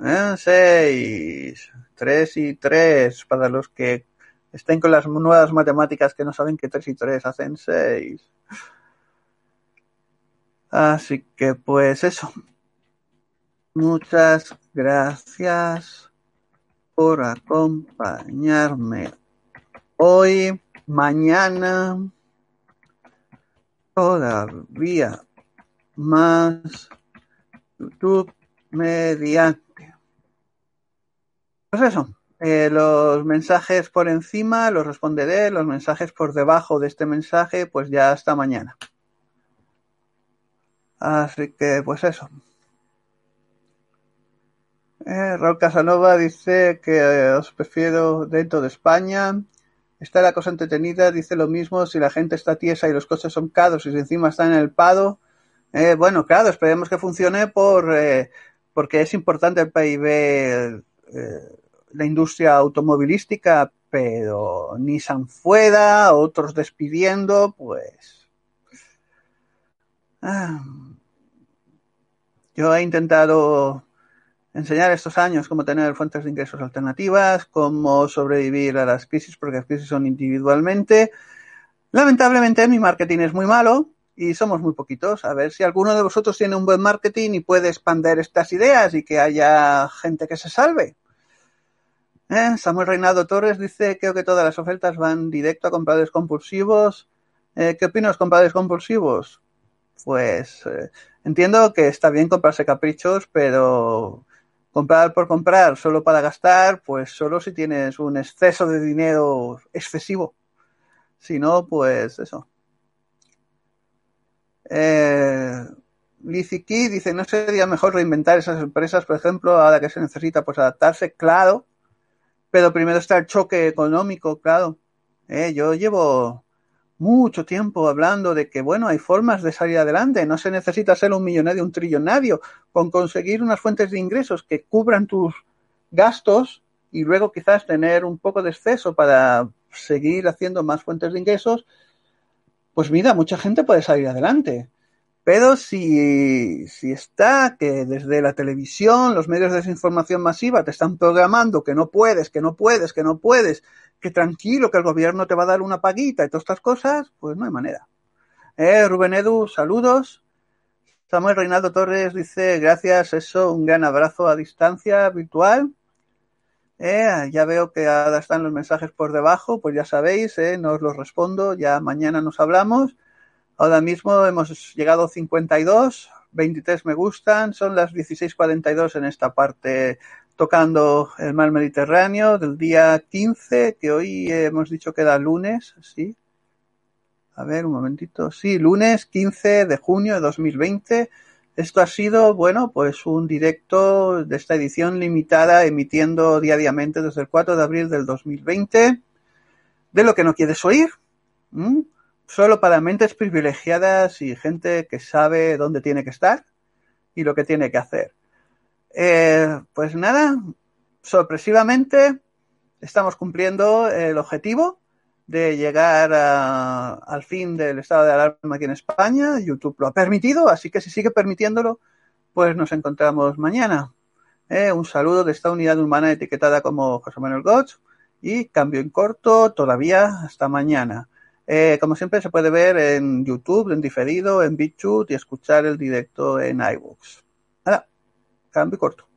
¿Eh? Seis, tres y tres, para los que estén con las nuevas matemáticas que no saben que tres y tres hacen seis. Así que pues eso. Muchas gracias por acompañarme hoy, mañana, todavía más YouTube mediante. Pues eso, eh, los mensajes por encima los responderé, los mensajes por debajo de este mensaje, pues ya hasta mañana. Así que, pues eso. Eh, Casanova dice que eh, os prefiero dentro de España. Está la cosa entretenida, dice lo mismo, si la gente está tiesa y los coches son caros y si encima están en el pado, Eh, bueno, claro, esperemos que funcione por eh, porque es importante el PIB, la industria automovilística, pero Nissan fuera, otros despidiendo, pues. Ah. Yo he intentado enseñar estos años cómo tener fuentes de ingresos alternativas, cómo sobrevivir a las crisis, porque las crisis son individualmente. Lamentablemente mi marketing es muy malo y somos muy poquitos. A ver si alguno de vosotros tiene un buen marketing y puede expandir estas ideas y que haya gente que se salve. ¿Eh? Samuel Reinaldo Torres dice, creo que todas las ofertas van directo a compradores compulsivos. Eh, ¿Qué opinas, compradores compulsivos? Pues eh, entiendo que está bien comprarse caprichos, pero comprar por comprar solo para gastar, pues solo si tienes un exceso de dinero excesivo. Si no, pues eso. Eh, Key dice, ¿no sería mejor reinventar esas empresas, por ejemplo, ahora que se necesita pues adaptarse? Claro, pero primero está el choque económico, claro. Eh, yo llevo mucho tiempo hablando de que, bueno, hay formas de salir adelante. No se necesita ser un millonario, un trillonario. Con conseguir unas fuentes de ingresos que cubran tus gastos y luego quizás tener un poco de exceso para seguir haciendo más fuentes de ingresos, pues mira, mucha gente puede salir adelante. Pero si, si está que desde la televisión, los medios de desinformación masiva te están programando que no puedes, que no puedes, que no puedes, que tranquilo, que el gobierno te va a dar una paguita y todas estas cosas, pues no hay manera. Eh, Rubén Edu, saludos. Samuel Reinaldo Torres dice, gracias, eso, un gran abrazo a distancia virtual. Eh, ya veo que ahora están los mensajes por debajo, pues ya sabéis, eh, no os los respondo, ya mañana nos hablamos. Ahora mismo hemos llegado a 52, 23 me gustan, son las 16.42 en esta parte tocando el mar Mediterráneo del día 15, que hoy hemos dicho que era lunes, ¿sí? A ver, un momentito. Sí, lunes 15 de junio de 2020. Esto ha sido, bueno, pues un directo de esta edición limitada emitiendo diariamente desde el 4 de abril del 2020. De lo que no quieres oír. Solo para mentes privilegiadas y gente que sabe dónde tiene que estar y lo que tiene que hacer. Eh, pues nada, sorpresivamente estamos cumpliendo el objetivo de llegar al fin del estado de alarma aquí en España. YouTube lo ha permitido, así que si sigue permitiéndolo, pues nos encontramos mañana. Eh, un saludo de esta unidad humana etiquetada como José Manuel Gotch y cambio en corto todavía hasta mañana. Eh, como siempre se puede ver en YouTube, en diferido, en BitChute y escuchar el directo en iBooks. Cambio corto.